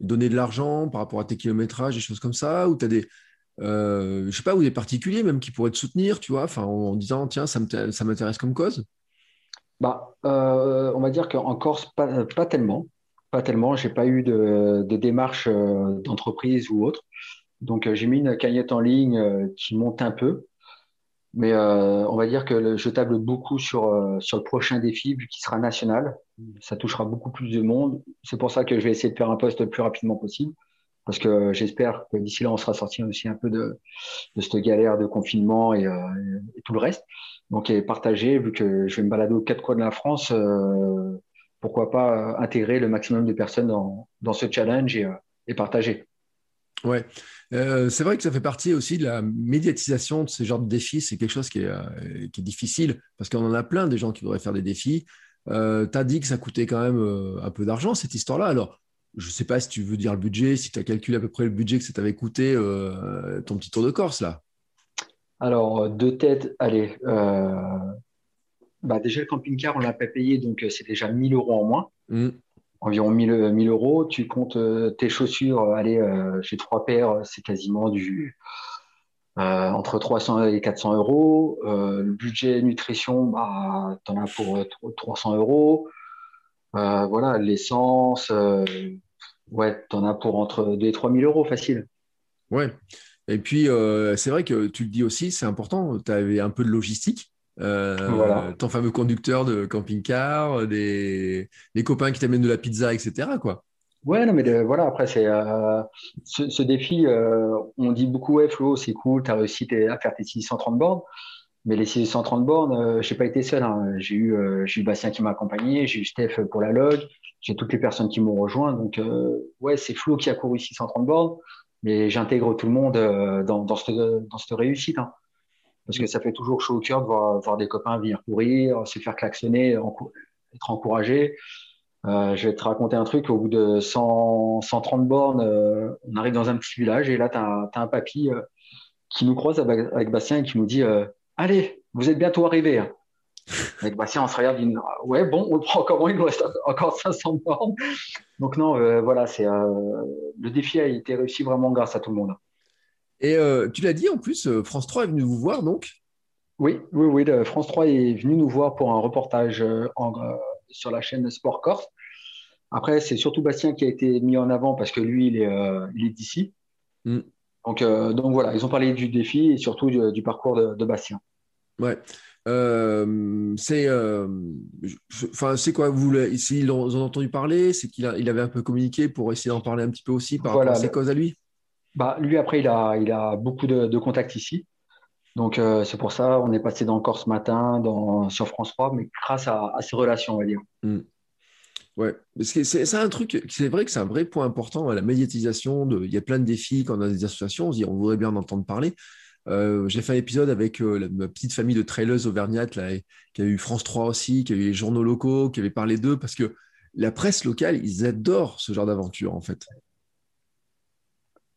donner de l'argent par rapport à tes kilométrages, des choses comme ça, ou tu as des, euh, ou des particuliers même qui pourraient te soutenir, tu vois, en, disant, tiens, ça m'intéresse comme cause?
Bah, euh, On va dire qu'en Corse, pas, tellement. Pas tellement. J'ai pas eu de, de démarche euh, d'entreprise ou autre. Donc, j'ai mis une cagnotte en ligne qui monte un peu. Mais on va dire que je table beaucoup sur, sur le prochain défi, vu qu'il sera national. Ça touchera beaucoup plus de monde. C'est pour ça que je vais essayer de faire un poste le plus rapidement possible parce que j'espère que d'ici là, on sera sorti aussi un peu de, de cette galère de confinement et, euh, et, tout le reste. Donc, et partager, vu que je vais me balader aux quatre coins de la France, euh, pourquoi pas intégrer le maximum de personnes dans, dans ce challenge et, euh, et partager.
Ouais, euh, c'est vrai que ça fait partie aussi de la médiatisation de ce genre de défis. C'est quelque chose qui est, euh, qui est difficile parce qu'on en a plein des gens qui voudraient faire des défis. Euh, tu as dit que ça coûtait quand même un peu d'argent cette histoire-là. Alors, je ne sais pas si tu veux dire le budget, si tu as calculé à peu près le budget que ça t'avait coûté euh, ton petit tour de Corse là.
Alors, euh, deux têtes, allez. Euh, bah déjà, le camping-car, on ne l'a pas payé, donc c'est déjà 1000 euros en moins. Mmh. Environ 1000, 1000, euros. Tu comptes tes chaussures, allez, chez trois paires, c'est quasiment du. entre 300 et 400 euros. le budget nutrition, bah, tu en as pour 300 euros. voilà, l'essence, Ouais, tu en as pour entre 2 et 3 000 euros facile.
Ouais. Et puis, euh, c'est vrai que tu le dis aussi, c'est important, tu avais un peu de logistique. Euh, ton fameux conducteur de camping-car, des, copains qui t'amènent de la pizza, etc. Quoi.
Ouais, non, mais voilà, après, c'est euh, ce, défi, on dit beaucoup, ouais, Flo, c'est cool, tu as réussi à faire tes 630 bornes. Mais les 630 bornes, je n'ai pas été seul. Hein. J'ai eu, eu Bastien qui m'a accompagné, j'ai eu Steph pour la log, j'ai toutes les personnes qui m'ont rejoint. Donc, euh, ouais, c'est Flo qui a couru 630 bornes, mais j'intègre tout le monde euh, dans, dans, cette, dans cette réussite. Hein. Parce que ça fait toujours chaud au cœur de voir, voir des copains venir courir, se faire klaxonner, être encouragé. Euh, je vais te raconter un truc. Au bout de 100, 130 bornes, euh, on arrive dans un petit village et là, tu as, as, un papy euh, qui nous croise avec, avec, Bastien et qui nous dit Allez, vous êtes bientôt arrivés. Hein. Avec Bastien, on se regarde, dit, ouais, bon, on le prend encore, il nous reste encore 500 bornes. Donc, non, voilà, c'est, le défi a été réussi vraiment grâce à tout le monde.
Et tu l'as dit en plus, France 3 est venu vous voir donc
Oui, oui, oui. France 3 est venu nous voir pour un reportage sur la chaîne Sport Corse. Après, c'est surtout Bastien qui a été mis en avant parce que lui, il est, d'ici. Mm. Donc, donc voilà, ils ont parlé du défi et surtout du, parcours de, de Bastien.
Ouais. Euh, c'est, euh, enfin, c'est quoi vous S'ils ont, ont entendu parler, c'est qu'il il avait un peu communiqué pour essayer d'en parler un petit peu aussi par rapport à ses causes à lui.
Bah, lui après, il a, beaucoup de, contacts ici, donc euh, c'est pour ça on est passé dans corps ce matin, sur France 3, mais grâce à, ses relations, on va dire.
Hmm. Ouais, c'est, un truc, c'est vrai que c'est un vrai point important, la médiatisation. Il y a plein de défis quand on a des associations, on dit on voudrait bien en entendre parler. Euh, j'ai fait un épisode avec euh, ma petite famille de trailers auvergnates, là, qui a eu France 3 aussi, qui a eu les journaux locaux, qui avaient parlé d'eux, parce que la presse locale, ils adorent ce genre d'aventure, en fait.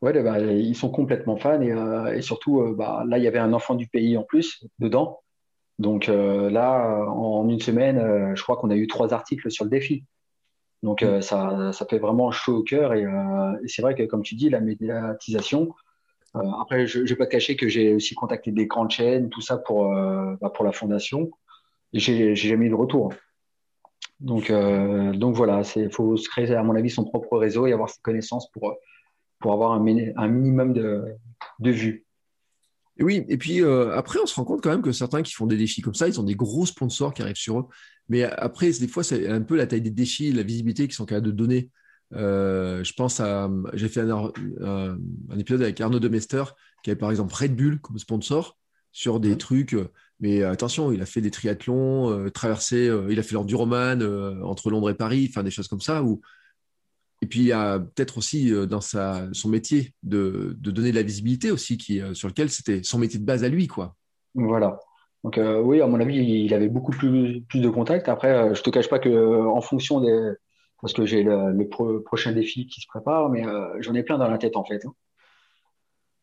Ouais, bah, ils sont complètement fans et, euh, surtout, bah, là, il y avait un enfant du pays en plus dedans. Donc là, en une semaine, je crois qu'on a eu trois articles sur le défi. Donc mm. ça, ça fait vraiment chaud au cœur et, et c'est vrai que, comme tu dis, la médiatisation, euh, après, je ne vais pas te cacher que j'ai aussi contacté des grandes chaînes, tout ça pour, euh, bah, pour la fondation. J'ai jamais eu de retour. Donc, euh, donc voilà, il faut se créer, à mon avis, son propre réseau et avoir ses connaissances pour, pour avoir un, un minimum de, de vues.
oui, et puis après, on se rend compte quand même que certains qui font des défis comme ça, ils ont des gros sponsors qui arrivent sur eux. Mais après, des fois, c'est un peu la taille des défis, la visibilité qu'ils sont capables de donner. Euh, je pense à. J'ai fait un, épisode avec Arnaud Demester, qui avait par exemple Red Bull comme sponsor sur des trucs. Mais attention, il a fait des triathlons, euh, traversé, euh, il a fait l'enduroman entre Londres et Paris, enfin des choses comme ça. Où... Et puis il y a peut-être aussi dans sa, son métier de, donner de la visibilité aussi, qui, sur lequel c'était son métier de base à lui. quoi.
Voilà. Donc oui, à mon avis, il avait beaucoup plus, de contacts. Après, je te cache pas que en fonction des, parce que j'ai le, prochain défi qui se prépare, mais euh, j'en ai plein dans la tête en fait. Hein.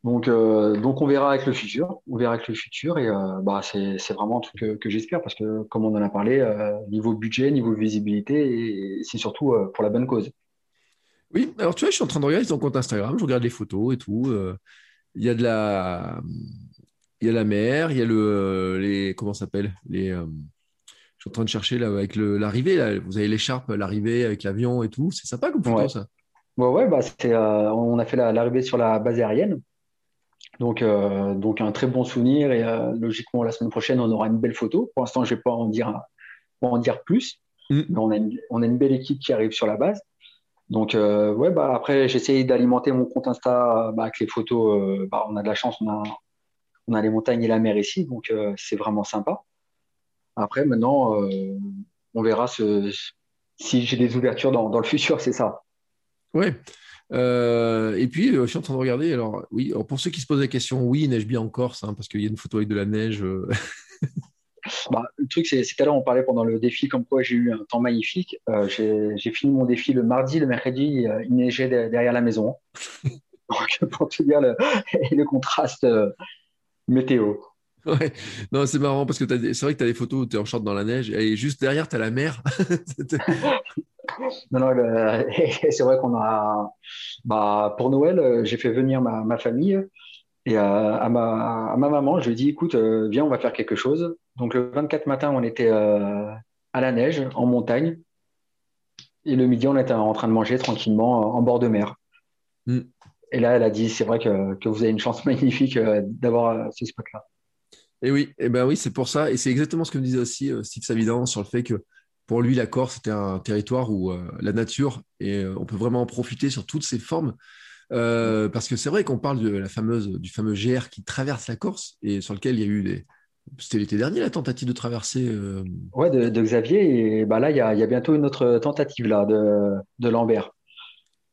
Donc, euh, donc on verra avec le futur, on verra avec le futur et euh, bah c'est vraiment un truc que, j'espère parce que comme on en a parlé, niveau budget, niveau visibilité, c'est surtout pour la bonne cause.
Oui, alors tu vois, je suis en train de regarder ton compte Instagram, je regarde les photos et tout. Il y a de la, il y a la mer, il y a le, les, comment s'appelle, les je suis en train de chercher là, avec l'arrivée. Vous avez l'écharpe, l'arrivée avec l'avion et tout. C'est sympa comme photo, ça.
Ouais, ouais bah, euh, on a fait l'arrivée sur la base aérienne. Donc, euh, donc un très bon souvenir. Et euh, logiquement, la semaine prochaine, on aura une belle photo. Pour l'instant, je ne vais pas en dire, en dire plus. Mm. Mais on a, une, on a, une, belle équipe qui arrive sur la base. Donc, ouais, bah, après, j'essaye d'alimenter mon compte Insta bah, avec les photos. Bah, on a de la chance, on a, on a les montagnes et la mer ici. Donc, c'est vraiment sympa. Après, maintenant, euh, on verra si j'ai des ouvertures dans, le futur, c'est ça.
Ouais. Euh, et puis, euh, je suis en train de regarder. Alors, oui, pour ceux qui se posent la question, oui, neige bien en Corse, hein, parce qu'il y a une photo avec de la neige.
Bah, le truc, c'est tout à l'heure, on parlait pendant le défi comme quoi j'ai eu un temps magnifique. j'ai fini mon défi le mardi, le mercredi, il neigeait derrière la maison. Donc, pour te dire le, le contraste météo.
Ouais, non, c'est marrant parce que c'est vrai que tu as des photos où tu es en short dans la neige et juste derrière, tu as la mer.
non, non, c'est vrai qu'on a. Bah, pour Noël, euh, j'ai fait venir ma, famille et à, ma, maman, je lui ai dit écoute, euh, viens, on va faire quelque chose. Donc le 24 matin, on était euh, à la neige, en montagne. Et le midi, on était en train de manger tranquillement en bord de mer. Mm. Et là, elle a dit c'est vrai que, que, vous avez une chance magnifique d'avoir ce spot-là.
Et oui, et ben oui, c'est pour ça. Et c'est exactement ce que me disait aussi euh, Steve Savidan sur le fait que pour lui, la Corse, c'était un territoire où euh, la nature, et euh, on peut vraiment en profiter sur toutes ses formes. parce que c'est vrai qu'on parle de la fameuse, du fameux GR qui traverse la Corse et sur lequel il y a eu des. C'était l'été dernier la tentative de traverser.
Ouais, de, Xavier. Et bah là, il y, a, bientôt une autre tentative là, de, de Lambert.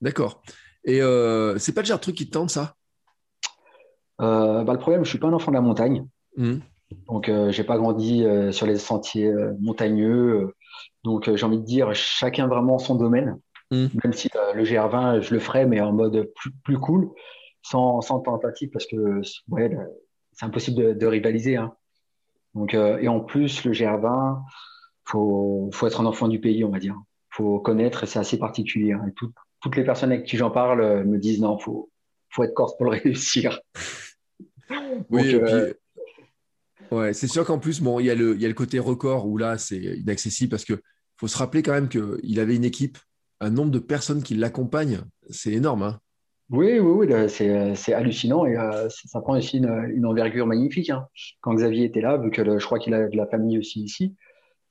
D'accord. Et c'est pas le genre de truc qui te tente ça?
Bah, Le problème, je suis pas un enfant de la montagne. Mmh. Donc, euh, j'ai pas grandi euh, sur les sentiers euh, montagneux. donc, j'ai envie de dire, chacun vraiment son domaine. Mmh. Même si le GR20, je le ferais, mais en mode plus, cool, sans, sans, tentative, parce que ouais, c'est impossible de, rivaliser. Hein. Donc, et en plus, le GR20, faut, faut être un enfant du pays, on va dire. faut connaître, c'est assez particulier. Hein. Et toutes les personnes avec qui j'en parle me disent non, faut, faut être corse pour le réussir.
oui, et puis, ouais, c'est sûr qu'en plus, bon, il y, a le, il y a le côté record où là, c'est inaccessible parce que faut se rappeler quand même qu'il avait une équipe, un nombre de personnes qui l'accompagnent, c'est énorme. Hein.
Oui, oui, oui, c'est hallucinant et euh, ça prend aussi une, envergure magnifique. Hein. Quand Xavier était là, vu que je crois qu'il a de la famille aussi ici.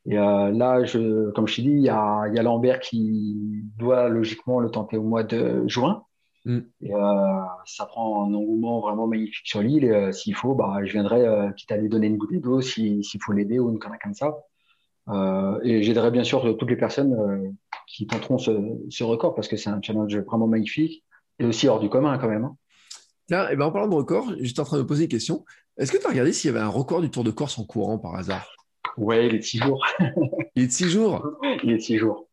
Et euh, là, je, comme je t'ai dit, il y a, y a Lambert qui doit logiquement le tenter au mois de juin. Mm. Et euh, ça prend un engouement vraiment magnifique sur l'île. Et s'il faut, bah, je viendrai, quitte à lui donner une bouteille d'eau s'il faut l'aider ou une connerie comme ça. et j'aiderai bien sûr toutes les personnes qui tenteront ce, ce record parce que c'est un challenge vraiment magnifique et aussi hors du commun quand même. Hein.
Tiens, et eh ben en parlant de record, j'étais en train de me poser une question. Est-ce que tu as regardé s'il y avait un record du Tour de Corse en courant par hasard?
Ouais, il est de six jours.
il est de six jours?
Il est de six jours.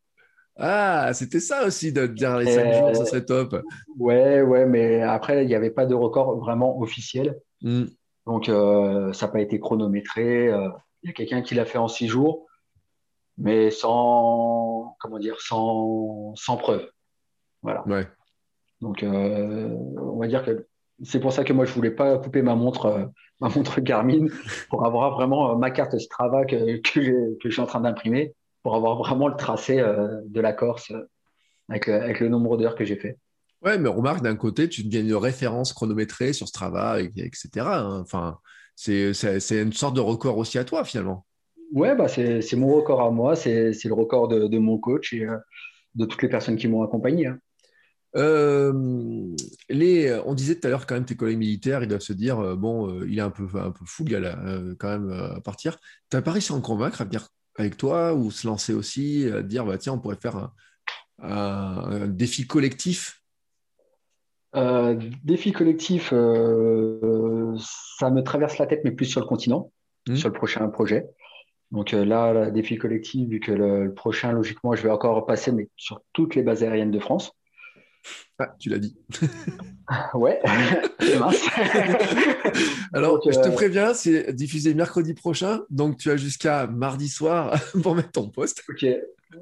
Ah, c'était ça aussi de dire les cinq jours, ça serait top.
Ouais, ouais, mais après, il n'y avait pas de record vraiment officiel. Hmm. Donc, euh, ça n'a pas été chronométré. Euh, il y a quelqu'un qui l'a fait en six jours, mais sans, comment dire, sans, sans preuve. Voilà.
Ouais.
Donc, euh, on va dire que c'est pour ça que moi, je voulais pas couper ma montre, euh, ma montre Garmin pour avoir vraiment euh, ma carte Strava que, que, je suis en train d'imprimer pour avoir vraiment le tracé de la Corse avec, avec le nombre d'heures que j'ai fait.
Ouais, mais remarque, d'un côté, tu deviens une référence chronométrée sur Strava, etc. Hein. Enfin, c'est une sorte de record aussi à toi, finalement.
Ouais, bah c'est mon record à moi, c'est le record de, de, mon coach et de toutes les personnes qui m'ont accompagné. Hein.
Euh, les, on disait tout à l'heure quand même tes collègues militaires, ils doivent se dire euh, bon, euh, il est un peu, un peu fou, a quand même à partir. Tu n'as pas réussi à en convaincre à venir avec toi ou se lancer aussi, à dire bah, tiens, on pourrait faire un, défi collectif?
Défi collectif, ça me traverse la tête, mais plus sur le continent, mmh. sur le prochain projet. Donc là, défi collectif, vu que le, le, prochain, logiquement, je vais encore passer, mais sur toutes les bases aériennes de France.
Ah, tu l'as dit.
ouais,
Alors, je te euh, préviens, c'est diffusé mercredi prochain, donc tu as jusqu'à mardi soir pour mettre ton poste.
Ok.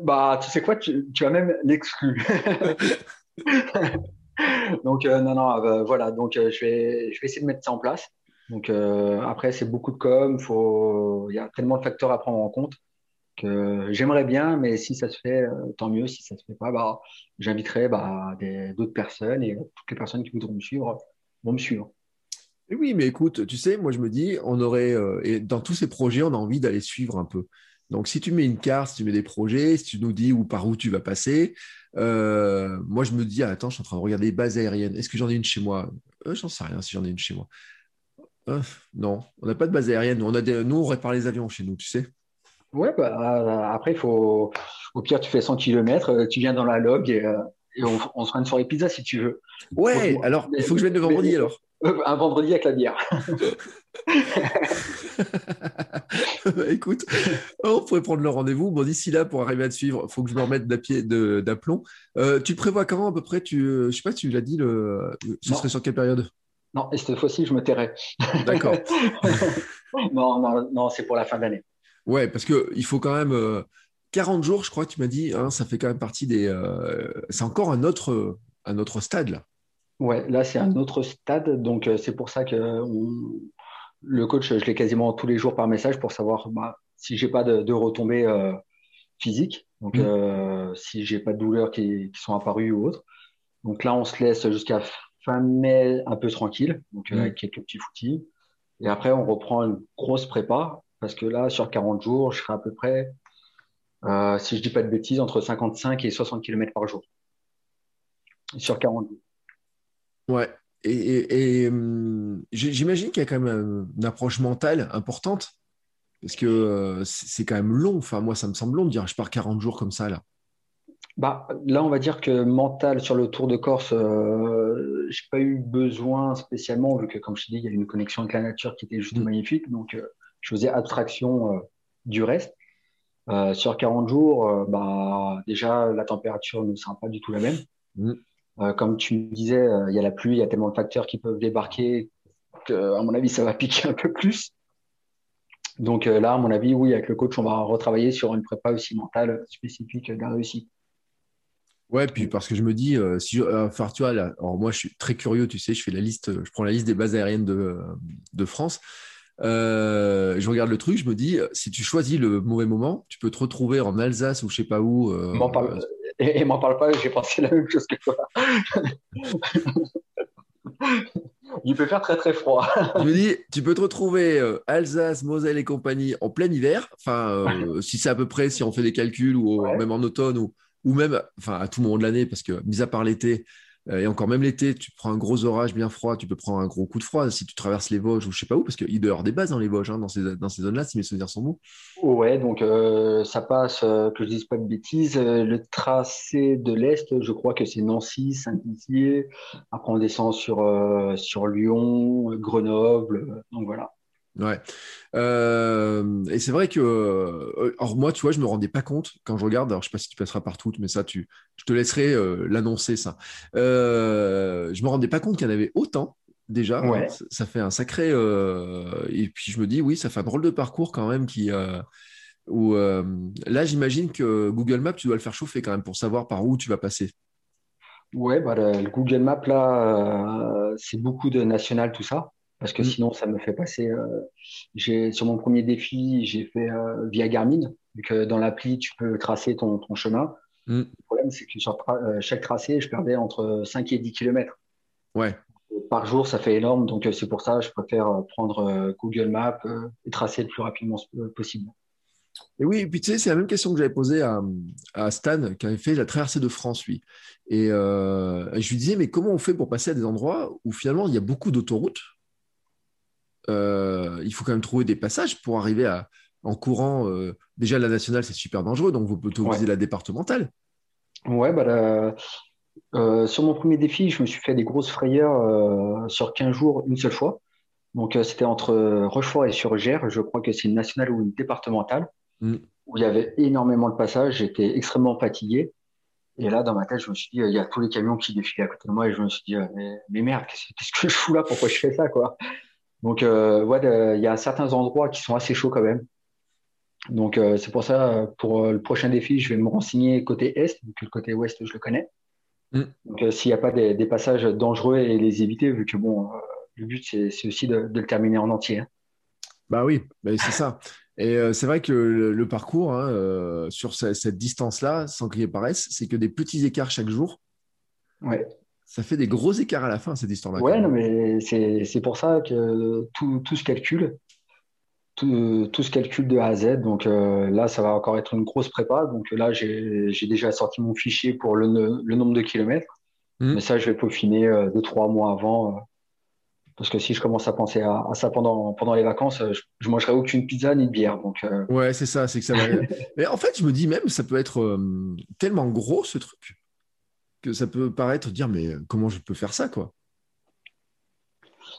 Bah, tu sais quoi, tu, tu as même l'exclu. donc, euh, non, non, euh, voilà, donc je, vais, je vais essayer de mettre ça en place. Donc, après, c'est beaucoup de com, faut... il y a tellement de facteurs à prendre en compte j'aimerais bien, mais si ça se fait, euh, tant mieux. Si ça se fait pas, bah, j'inviterai bah, d'autres personnes et toutes les personnes qui voudront me suivre vont me suivre.
Et oui, mais écoute, tu sais, moi je me dis, on aurait, euh, dans tous ces projets, on a envie d'aller suivre un peu. Donc, si tu mets une carte, si tu mets des projets, si tu nous dis où par où tu vas passer, euh, moi je me dis, ah, attends, je suis en train de regarder les bases aériennes. Est-ce que j'en ai une chez moi? J'en sais rien si j'en ai une chez moi. non, on n'a pas de base aérienne. On a des... Nous, on répare les avions chez nous, tu sais.
Ouais, bah, euh, après, faut. Au pire, tu fais 100 km, euh, tu viens dans la log et, euh, on, se rend sur les pizzas si tu veux.
Ouais, alors, il faut que je vienne le vendredi alors.
Un vendredi avec la bière.
Bah, écoute, on pourrait prendre le rendez-vous. Bon, d'ici là, pour arriver à te suivre, il faut que je me remette d'aplomb. tu prévois comment à peu près tu, Je sais pas, tu l'as dit, le... ce serait sur quelle période?
Non, et cette fois-ci, je me tairai.
D'accord.
non, non, non c'est pour la fin d'année.
Ouais, parce qu'il faut quand même 40 euh, jours, je crois tu m'as dit, hein, ça fait quand même partie des. Euh, c'est encore un autre, un autre stade là.
Ouais, là c'est un autre stade, donc euh, c'est pour ça que le coach, je l'ai quasiment tous les jours par message pour savoir bah, si j'ai pas de, retombées physiques, donc mmh. si j'ai pas de douleurs qui, sont apparues ou autres. Donc là, on se laisse jusqu'à fin mai un peu tranquille, donc mmh. avec quelques petits footies. Et après, on reprend une grosse prépa parce que là, sur 40 jours, je serai à peu près, euh, si je dis pas de bêtises, entre 55 et 60 km par jour. Sur 40 jours.
Ouais. Et, hum, j'imagine qu'il y a quand même une approche mentale importante. Parce que euh, c'est quand même long. Enfin, moi, ça me semble long de dire je pars 40 jours comme ça, là.
Bah, là, on va dire que mental sur le Tour de Corse, euh, je n'ai pas eu besoin spécialement, vu que, comme je te dis, il y a une connexion avec la nature qui était juste mm. magnifique. Donc, euh, je faisais abstraction euh, du reste. Euh, sur 40 jours, euh, bah, déjà, la température ne sera pas du tout la même. Mm. comme tu me disais, il y a la pluie, il y a tellement de facteurs qui peuvent débarquer que, à mon avis, ça va piquer un peu plus. Donc là, à mon avis, oui, avec le coach, on va retravailler sur une prépa aussi mentale spécifique de la réussite.
Ouais, puis parce que je me dis, si je, enfin, tu vois, là, alors moi je suis très curieux, tu sais, je fais la liste, je prends la liste des bases aériennes de, de France. Euh, je regarde le truc, je me dis, si tu choisis le mauvais moment, tu peux te retrouver en Alsace ou je sais pas où. euh,
M'en parle, et, et m'en parle pas, j'ai pensé la même chose que toi. Il peut faire très très froid.
je me dis, tu peux te retrouver euh, Alsace, Moselle et compagnie en plein hiver. Enfin, euh, si c'est à peu près, si on fait des calculs ou
Ouais.
même en automne ou, ou même, enfin, à tout moment de l'année, parce que mis à part l'été, euh, et encore même l'été, tu prends un gros orage bien froid, tu peux prendre un gros coup de froid si tu traverses les Vosges ou je sais pas où, parce qu'il doit y des bases dans les Vosges, hein, dans ces, zones-là, si mes souvenirs sont bons.
Ouais, donc euh, ça passe, euh, que je dise pas de bêtises, euh, le tracé de l'Est, je crois que c'est Nancy, Saint-Dizier. Après, on descend sur, euh, sur Lyon, Grenoble. euh, Donc voilà.
Ouais. Euh, et c'est vrai que, euh, alors moi, tu vois, je me rendais pas compte quand je regarde. Alors, je sais pas si tu passeras partout, mais ça, tu, je te laisserai euh, l'annoncer ça. Euh, je me rendais pas compte qu'il y en avait autant déjà.
Ouais.
Ça, ça fait un sacré. et puis je me dis, oui, ça fait un drôle de parcours quand même qui. où, là, j'imagine que Google Maps, tu dois le faire chauffer quand même pour savoir par où tu vas passer.
Ouais, bah, le, le Google Maps, là, c'est beaucoup de national, tout ça. Parce que
Mm.
sinon, ça me fait passer. euh, j'ai, sur mon premier défi, j'ai fait euh, via Garmin. Que dans l'appli, tu peux tracer ton, ton chemin.
Mm.
Le problème, c'est que sur tra- euh, chaque tracé, je perdais entre 5 et 10 kilomètres.
Ouais.
Par jour, ça fait énorme. Donc, euh, c'est pour ça que je préfère euh, prendre euh, Google Maps euh, et tracer le plus rapidement euh, possible.
Et oui, et puis tu sais, c'est la même question que j'avais posée à, à Stan, qui avait fait la traversée de France, lui. Et, euh, et je lui disais, mais comment on fait pour passer à des endroits où finalement il y a beaucoup d'autoroutes Euh, Il faut quand même trouver des passages pour arriver à, en courant. euh, déjà, la nationale, c'est super dangereux, donc vous pouvez utiliser
Ouais.
la départementale.
Ouais, bah, euh, sur mon premier défi, je me suis fait des grosses frayeurs sur 15 jours une seule fois. Donc, c'était entre Rochefort et Surgères. Je crois que c'est une nationale ou une départementale
Mm.
où il y avait énormément de passages. J'étais extrêmement fatigué. Et là, dans ma tête, je me suis dit, il y a tous les camions qui défilent à côté de moi. Et je me suis dit, mais, mais merde, qu'est-ce qu'est-ce que je fous là? Pourquoi je fais ça, quoi? Donc, euh, ouais, de- il y a certains endroits qui sont assez chauds quand même. Donc, euh, c'est pour ça, euh, pour euh, le prochain défi, je vais me renseigner côté Est, vu que le côté Ouest, je le connais.
Mm.
Donc, euh, s'il n'y a pas des, des passages dangereux et les éviter, vu que bon, euh, le but, c'est aussi de, de le terminer en entier. hein.
Bah oui, bah c'est ça. Et euh, c'est vrai que le, le parcours, hein, euh, sur ce- cette distance-là, sans qu'il y paraisse, c'est que des petits écarts chaque jour.
Ouais.
Ça fait des gros écarts à la fin, cette histoire-là.
Ouais, non, mais c'est pour ça que tout, tout se calcule. Tout, tout se calcule de A à Z. Donc euh, là, ça va encore être une grosse prépa. Donc là, j'ai déjà sorti mon fichier pour le, le nombre de kilomètres.
Mhm.
Mais ça, je vais peaufiner euh, deux, trois mois avant. euh, parce que si je commence à penser à, à ça pendant, pendant les vacances, je, je mangerai aucune pizza ni de bière. Donc,
Ouais, c'est ça, c'est que ça va. Mais en fait, je me dis même, ça peut être tellement gros ce truc que ça peut paraître dire, mais comment je peux faire ça, quoi?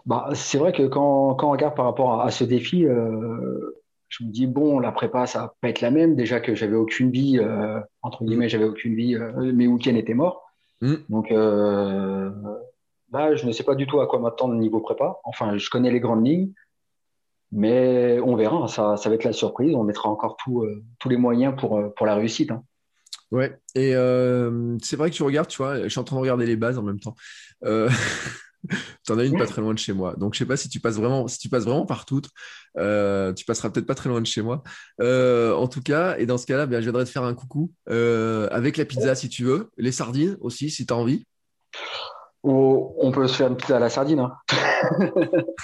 Bah, c'est vrai que quand, quand on regarde par rapport à, à ce défi, euh, je me dis, bon, la prépa, ça va pas être la même. Déjà que j'avais aucune vie, euh, entre guillemets, j'avais aucune vie, euh, mes week-ends étaient morts.
Mm.
Donc là, je ne sais pas du tout à quoi m'attendre niveau prépa. Enfin, je connais les grandes lignes, mais on verra. Ça, ça va être la surprise. On mettra encore tout, tous les moyens pour, pour la réussite. hein.
Ouais, et euh, c'est vrai que tu regardes, tu vois, je suis en train de regarder les bases en même temps. Euh, T'en as une pas très loin de chez moi. Donc, je sais pas si tu passes vraiment, si tu passes vraiment par toutes, euh, tu passeras peut-être pas très loin de chez moi. Euh, en tout cas, et dans ce cas-là, bien, je viendrai te faire un coucou euh, avec la pizza si tu veux, les sardines aussi si tu as envie.
Ou on peut se faire une pizza à la sardine. hein.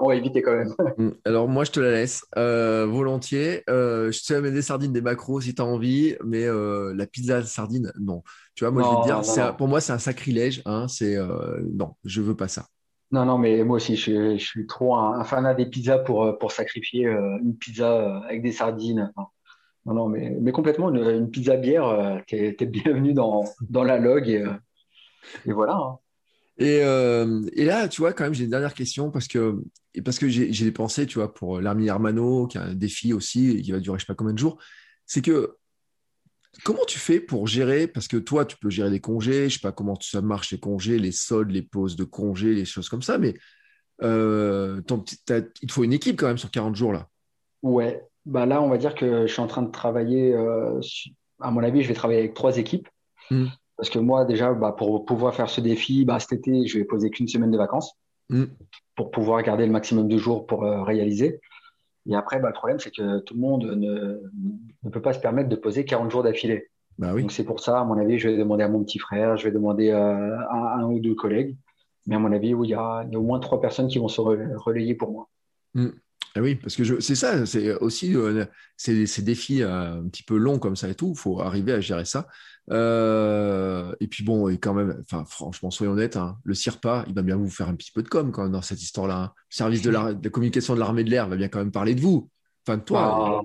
on va éviter quand même.
Mm. Alors moi je te la laisse euh, volontiers. Euh, je te mets des sardines, des macros si tu as envie, mais euh, la pizza à la sardine, non. Tu vois, moi je vais te dire,
non,
c'est
non.
un- pour moi c'est un sacrilège. Hein, c'est non, je veux pas ça.
Non, non, mais moi aussi, je, suis- je suis trop un, un fanat des pizzas pour, pour sacrifier une pizza avec des sardines. Non, non, non, mais, mais complètement, une, une pizza bière, t'es, t'es bienvenu dans, dans la log et, et voilà. hein.
Et, euh, et là, tu vois, quand même, j'ai une dernière question parce que, et parce que j'ai des pensées, tu vois, pour l'Army Hermano, qui a un défi aussi, et qui va durer je sais pas combien de jours. C'est que, comment tu fais pour gérer, parce que toi, tu peux gérer des congés, je sais pas comment ça marche, les congés, les soldes, les pauses de congés, les choses comme ça, mais euh, ton il te faut une équipe quand même sur 40 jours là.
Ouais, bah là, on va dire que je suis en train de travailler, euh, à mon avis, je vais travailler avec trois équipes. Mm. Parce que moi, déjà, bah, pour pouvoir faire ce défi, bah, cet été, je vais poser qu'une semaine de vacances mm. pour pouvoir garder le maximum de jours pour euh, réaliser. Et après, bah, le problème, c'est que tout le monde ne, ne, peut pas se permettre de poser 40 jours d'affilée.
Bah oui.
Donc c'est pour ça, à mon avis, je vais demander à mon petit frère, je vais demander euh, à un ou deux collègues. Mais à mon avis, oui, il, y a, il y a au moins trois personnes qui vont se relayer pour moi.
Mm. Ah oui, parce que c'est ça, c'est aussi euh, ces, défis euh, un petit peu longs comme ça et tout, il faut arriver à gérer ça. Euh, et puis bon, et quand même, enfin franchement, soyons honnêtes, hein, le CIRPA, il va bien vous faire un petit peu de com quand même dans cette histoire-là. Hein. Le service de la, communication de l'armée de l'air va bien quand même parler de vous, enfin de toi.
Bah,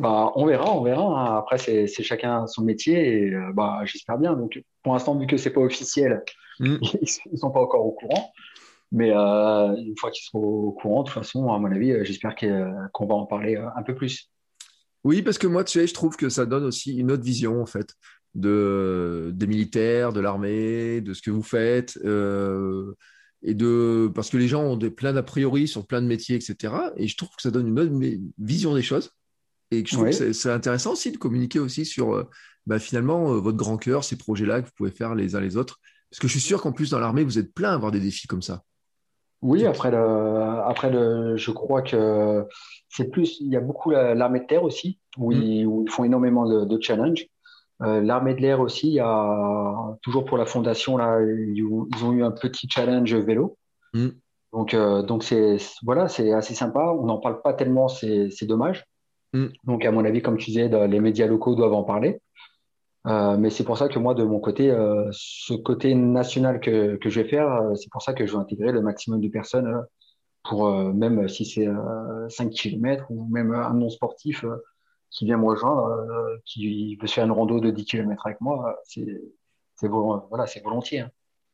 bah on verra, on verra. Hein. Après, c'est chacun son métier et bah, j'espère bien. Donc pour l'instant, vu que c'est pas officiel, mmh. ils ne sont pas encore au courant. Mais euh, une fois qu'ils seront au courant, de toute façon, à mon avis, euh, j'espère euh, qu'on va en parler un peu plus.
Oui, parce que moi, tu sais, je trouve que ça donne aussi une autre vision, en fait, de, des militaires, de l'armée, de ce que vous faites. et de, parce que les gens ont des, plein d'a priori sur plein de métiers, etc. Et je trouve que ça donne une autre vision des choses. Et je trouve que c'est intéressant aussi de communiquer aussi sur bah, finalement votre grand cœur, ces projets-là que vous pouvez faire les uns les autres. Parce que je suis sûr qu'en plus, dans l'armée, vous êtes plein à avoir des défis comme ça.
Oui, après, le, après le, je crois que c'est plus, il y a beaucoup l'armée de terre aussi, où, mm. ils, font énormément de, de challenges. Euh, l'armée de l'air aussi, il y a toujours pour la fondation, là, ils, ont eu un petit challenge vélo. Mm. Donc, euh, donc c'est voilà, c'est assez sympa. On n'en parle pas tellement, c'est dommage. Mm. Donc, à mon avis, comme tu disais, les médias locaux doivent en parler. Euh, mais c'est pour ça que moi, de mon côté, euh, ce côté national que, que je vais faire, euh, c'est pour ça que je vais intégrer le maximum de personnes pour même si c'est 5 km ou même un non-sportif qui vient me rejoindre, qui veut faire une rando de 10 km avec moi, c'est voilà, volontiers. Hein.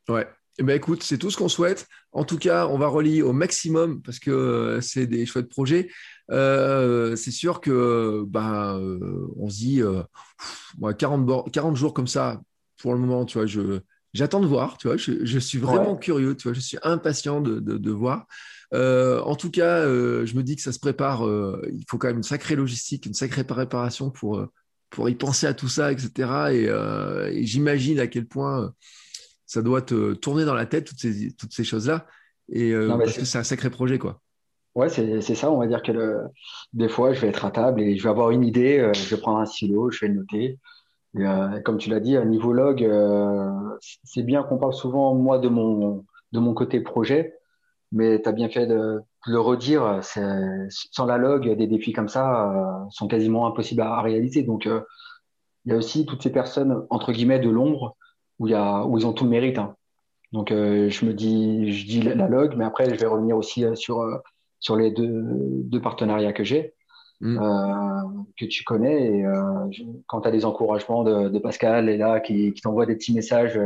Ouais, eh ben, écoute, c'est tout ce qu'on souhaite. En tout cas, on va relier au maximum parce que euh, c'est des chouettes projets. Euh, c'est sûr que ben, euh, on se dit 40, 40, jours comme ça pour le moment, tu vois, je, j'attends de voir, tu vois, je, suis vraiment curieux, tu vois, je suis impatient de, de, voir. En tout cas, je me dis que ça se prépare. il faut quand même une sacrée logistique, une sacrée préparation pour, pour y penser à tout ça, etc. et j'imagine à quel point ça doit te tourner dans la tête, toutes ces, toutes ces choses-là. Et euh, parce que c'est un sacré projet, quoi.
Ouais, c'est ça. On va dire que le... des fois, je vais être à table et je vais avoir une idée, euh, je vais prendre un stylo, je vais le noter. Et, euh, comme tu l'as dit, à niveau log, c'est bien qu'on parle souvent, moi, de mon, de mon côté projet, mais tu as bien fait de, le redire. Sans la log, des défis comme ça sont quasiment impossibles à, à réaliser. Donc, il y a aussi toutes ces personnes, entre guillemets, de l'ombre où, y a, où ils ont tout le mérite. Hein. Donc, euh, je me dis, je dis la, log, mais après, je vais revenir aussi euh, sur, euh, sur les deux, deux partenariats que j'ai, mm. que tu connais. Et quand tu as des encouragements de, de, Pascal et là, qui, qui t'envoie des petits messages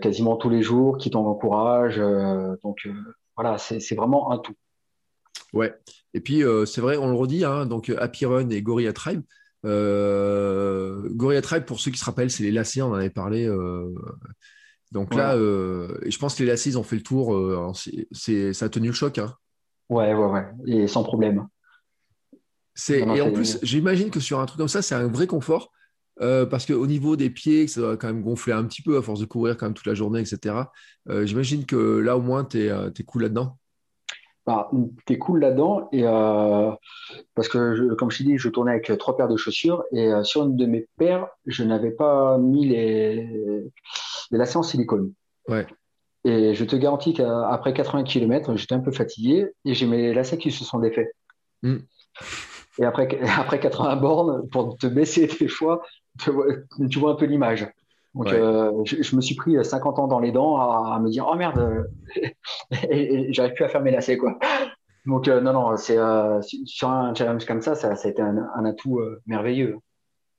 quasiment tous les jours, qui t'encourage. donc, voilà, c'est vraiment un tout.
Ouais. Et puis, c'est vrai, on le redit, hein, donc Happy Run et Gorilla Tribe, euh, Gorilla Tribe, pour ceux qui se rappellent, c'est les lacets, on en avait parlé. Euh, donc là, euh, je pense que les lacets, ils ont fait le tour. c'est, ça a tenu le choc. Hein.
Ouais, ouais, ouais. Et sans problème.
C'est, et en plus, j'imagine que sur un truc comme ça, c'est un vrai confort. Parce qu'au niveau des pieds, ça doit quand même gonfler un petit peu à force de courir quand même toute la journée, etc. j'imagine que là, au moins, tu es, cool là-dedans
bah, t'es cool là-dedans et euh, parce que je, comme je t'ai dit, je tournais avec trois paires de chaussures et euh, sur une de mes paires, je n'avais pas mis les, les lacets en silicone.
Ouais.
Et je te garantis qu'après 80 km, j'étais un peu fatigué et j'ai mes lacets qui se sont défaits. Mm. Et après, après 80 bornes, pour te baisser tes choix, tu vois, tu vois un peu l'image. Donc, euh, je, me suis pris 50 ans dans les dents à, me dire, oh merde, et, j'arrive plus à fermer lacets, quoi. Donc, euh, non, non, c'est euh, sur un challenge comme ça, ça, a été un, atout merveilleux.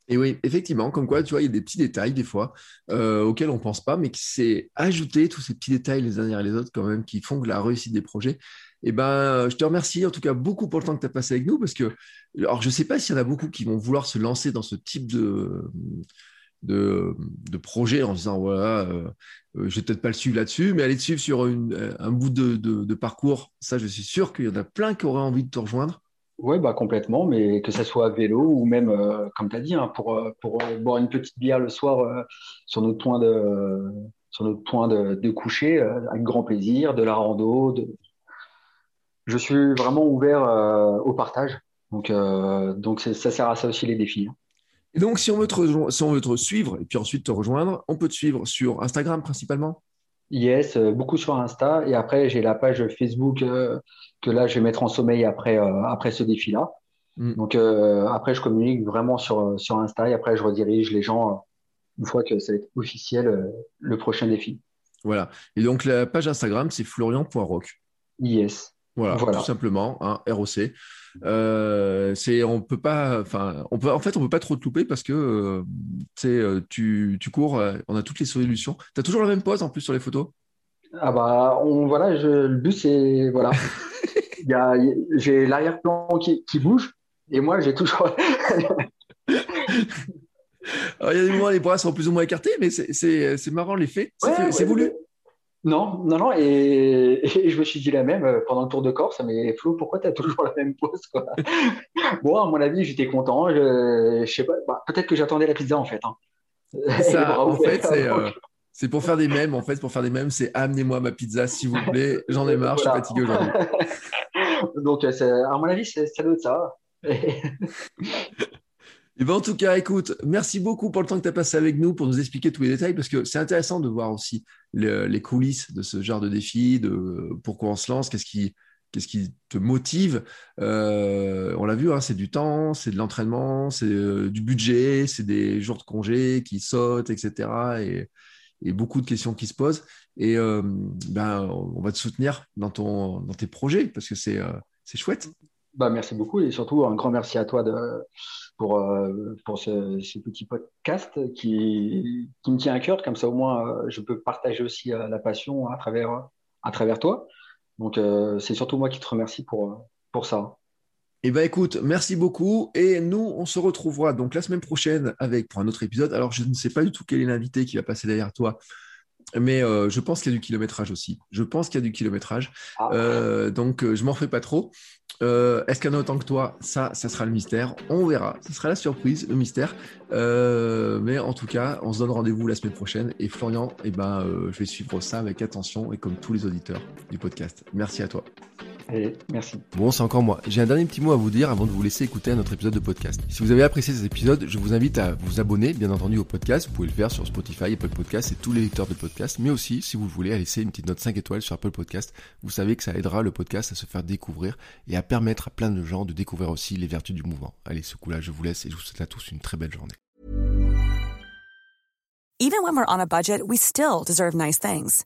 Et oui, effectivement, comme quoi, tu vois, il y a des petits détails des fois auxquels on ne pense pas, mais qui s'est ajouté tous ces petits détails les uns derrière les autres quand même, qui font que la réussite des projets. Eh ben, je te remercie en tout cas beaucoup pour le temps que tu as passé avec nous, parce que, alors, je ne sais pas s'il y en a beaucoup qui vont vouloir se lancer dans ce type de de, projet en disant voilà, euh, euh, je vais peut-être pas le suivre là-dessus, mais aller te suivre sur une, un bout de, de, parcours, ça, je suis sûr qu'il y en a plein qui auraient envie de te rejoindre.
Ouais, bah complètement, mais que ça soit à vélo ou même, euh, comme tu as dit, hein, pour, euh, pour euh, boire une petite bière le soir euh, sur notre point de, sur notre point de, coucher, euh, avec grand plaisir, de la rando. De... Je suis vraiment ouvert euh, au partage. Donc, euh, donc ça sert à ça aussi les défis. hein.
Et donc, si on veut te, si on veut te suivre et puis ensuite te rejoindre, on peut te suivre sur Instagram principalement?
Yes, euh, beaucoup sur Insta. Et après, j'ai la page Facebook euh, que là, je vais mettre en sommeil après, euh, après ce défi-là.
Mm.
Donc euh, après, je communique vraiment sur, sur Insta et après, je redirige les gens une fois que ça va être officiel le prochain défi.
Voilà. Et donc, la page Instagram, c'est florian.rock.
Yes.
Voilà,
Voilà.
tout simplement, hein, ROC. Euh, c'est, on peut pas, enfin, on peut, en fait, on peut pas trop te louper parce que, euh, tu euh, tu, cours, euh, on a toutes les solutions. Tu as toujours la même pose en plus sur les photos?
Ah bah, on, voilà, je, le but, c'est, voilà. J'ai l'arrière-plan qui, qui bouge et moi, j'ai toujours,
Alors, il y a des moments où les bras sont plus ou moins écartés, mais c'est, c'est, c'est marrant l'effet. C'est,
Ouais, ouais,
voulu.
Non, non, non, et, et je me suis dit la même euh, pendant le Tour de Corse, mais Flo, pourquoi tu as toujours la même pose, quoi? Bon, à mon avis, j'étais content, je, je sais pas, bah, peut-être que j'attendais la pizza, en fait, hein.
Ça,
bravo.
en fait, c'est, euh, c'est pour faire des mèmes. En fait, pour faire des mèmes, c'est amenez-moi ma pizza, s'il vous plaît. J'en ai marre,
Voilà.
je suis fatigué aujourd'hui.
Donc, euh, à mon avis, c'est- ça doit être ça.
Et ben, en tout cas, écoute, merci beaucoup pour le temps que tu as passé avec nous pour nous expliquer tous les détails parce que c'est intéressant de voir aussi le- les coulisses de ce genre de défi, de pourquoi on se lance, qu'est-ce qui, qu'est-ce qui te motive. Euh, on l'a vu, hein, c'est du temps, c'est de l'entraînement, c'est euh, du budget, c'est des jours de congé qui sautent, etc. Et, beaucoup de questions qui se posent. Et euh, ben, on va te soutenir dans, ton, dans tes projets parce que c'est c'est chouette.
Bah, merci beaucoup et surtout un grand merci à toi de, pour, euh, pour ce, ce petit podcast qui, qui me tient à cœur. Comme ça, au moins, euh, je peux partager aussi euh, la passion à travers, à travers toi. Donc, c'est surtout moi qui te remercie pour, pour ça.
Eh ben écoute, merci beaucoup. Et nous, on se retrouvera donc la semaine prochaine avec pour un autre épisode. Alors, je ne sais pas du tout quel est l'invité qui va passer derrière toi, mais euh, je pense qu'il y a du kilométrage aussi. Je pense qu'il y a du kilométrage.
Ah.
Euh, donc, je m'en fais pas trop. Euh, Est-ce qu'il y en a autant que toi? Ça, ça sera le mystère. On verra. Ce sera la surprise, le mystère. Euh, mais en tout cas, on se donne rendez-vous la semaine prochaine. Et Florian, eh ben, euh, je vais suivre ça avec attention et comme tous les auditeurs du podcast. Merci à toi.
Allez, merci.
Bon, c'est encore moi. J'ai un dernier petit mot à vous dire avant de vous laisser écouter un autre épisode de podcast. Si vous avez apprécié cet épisode, je vous invite à vous abonner, bien entendu, au podcast. Vous pouvez le faire sur Spotify, Apple Podcast et tous les lecteurs de podcast. Mais aussi, si vous le voulez, à laisser une petite note 5 étoiles sur Apple Podcast. Vous savez que ça aidera le podcast à se faire découvrir et à permettre à plein de gens de découvrir aussi les vertus du mouvement. Allez, ce coup-là, je vous laisse et je vous souhaite à tous une très belle journée.
Even when we're on a budget, we still deserve nice things.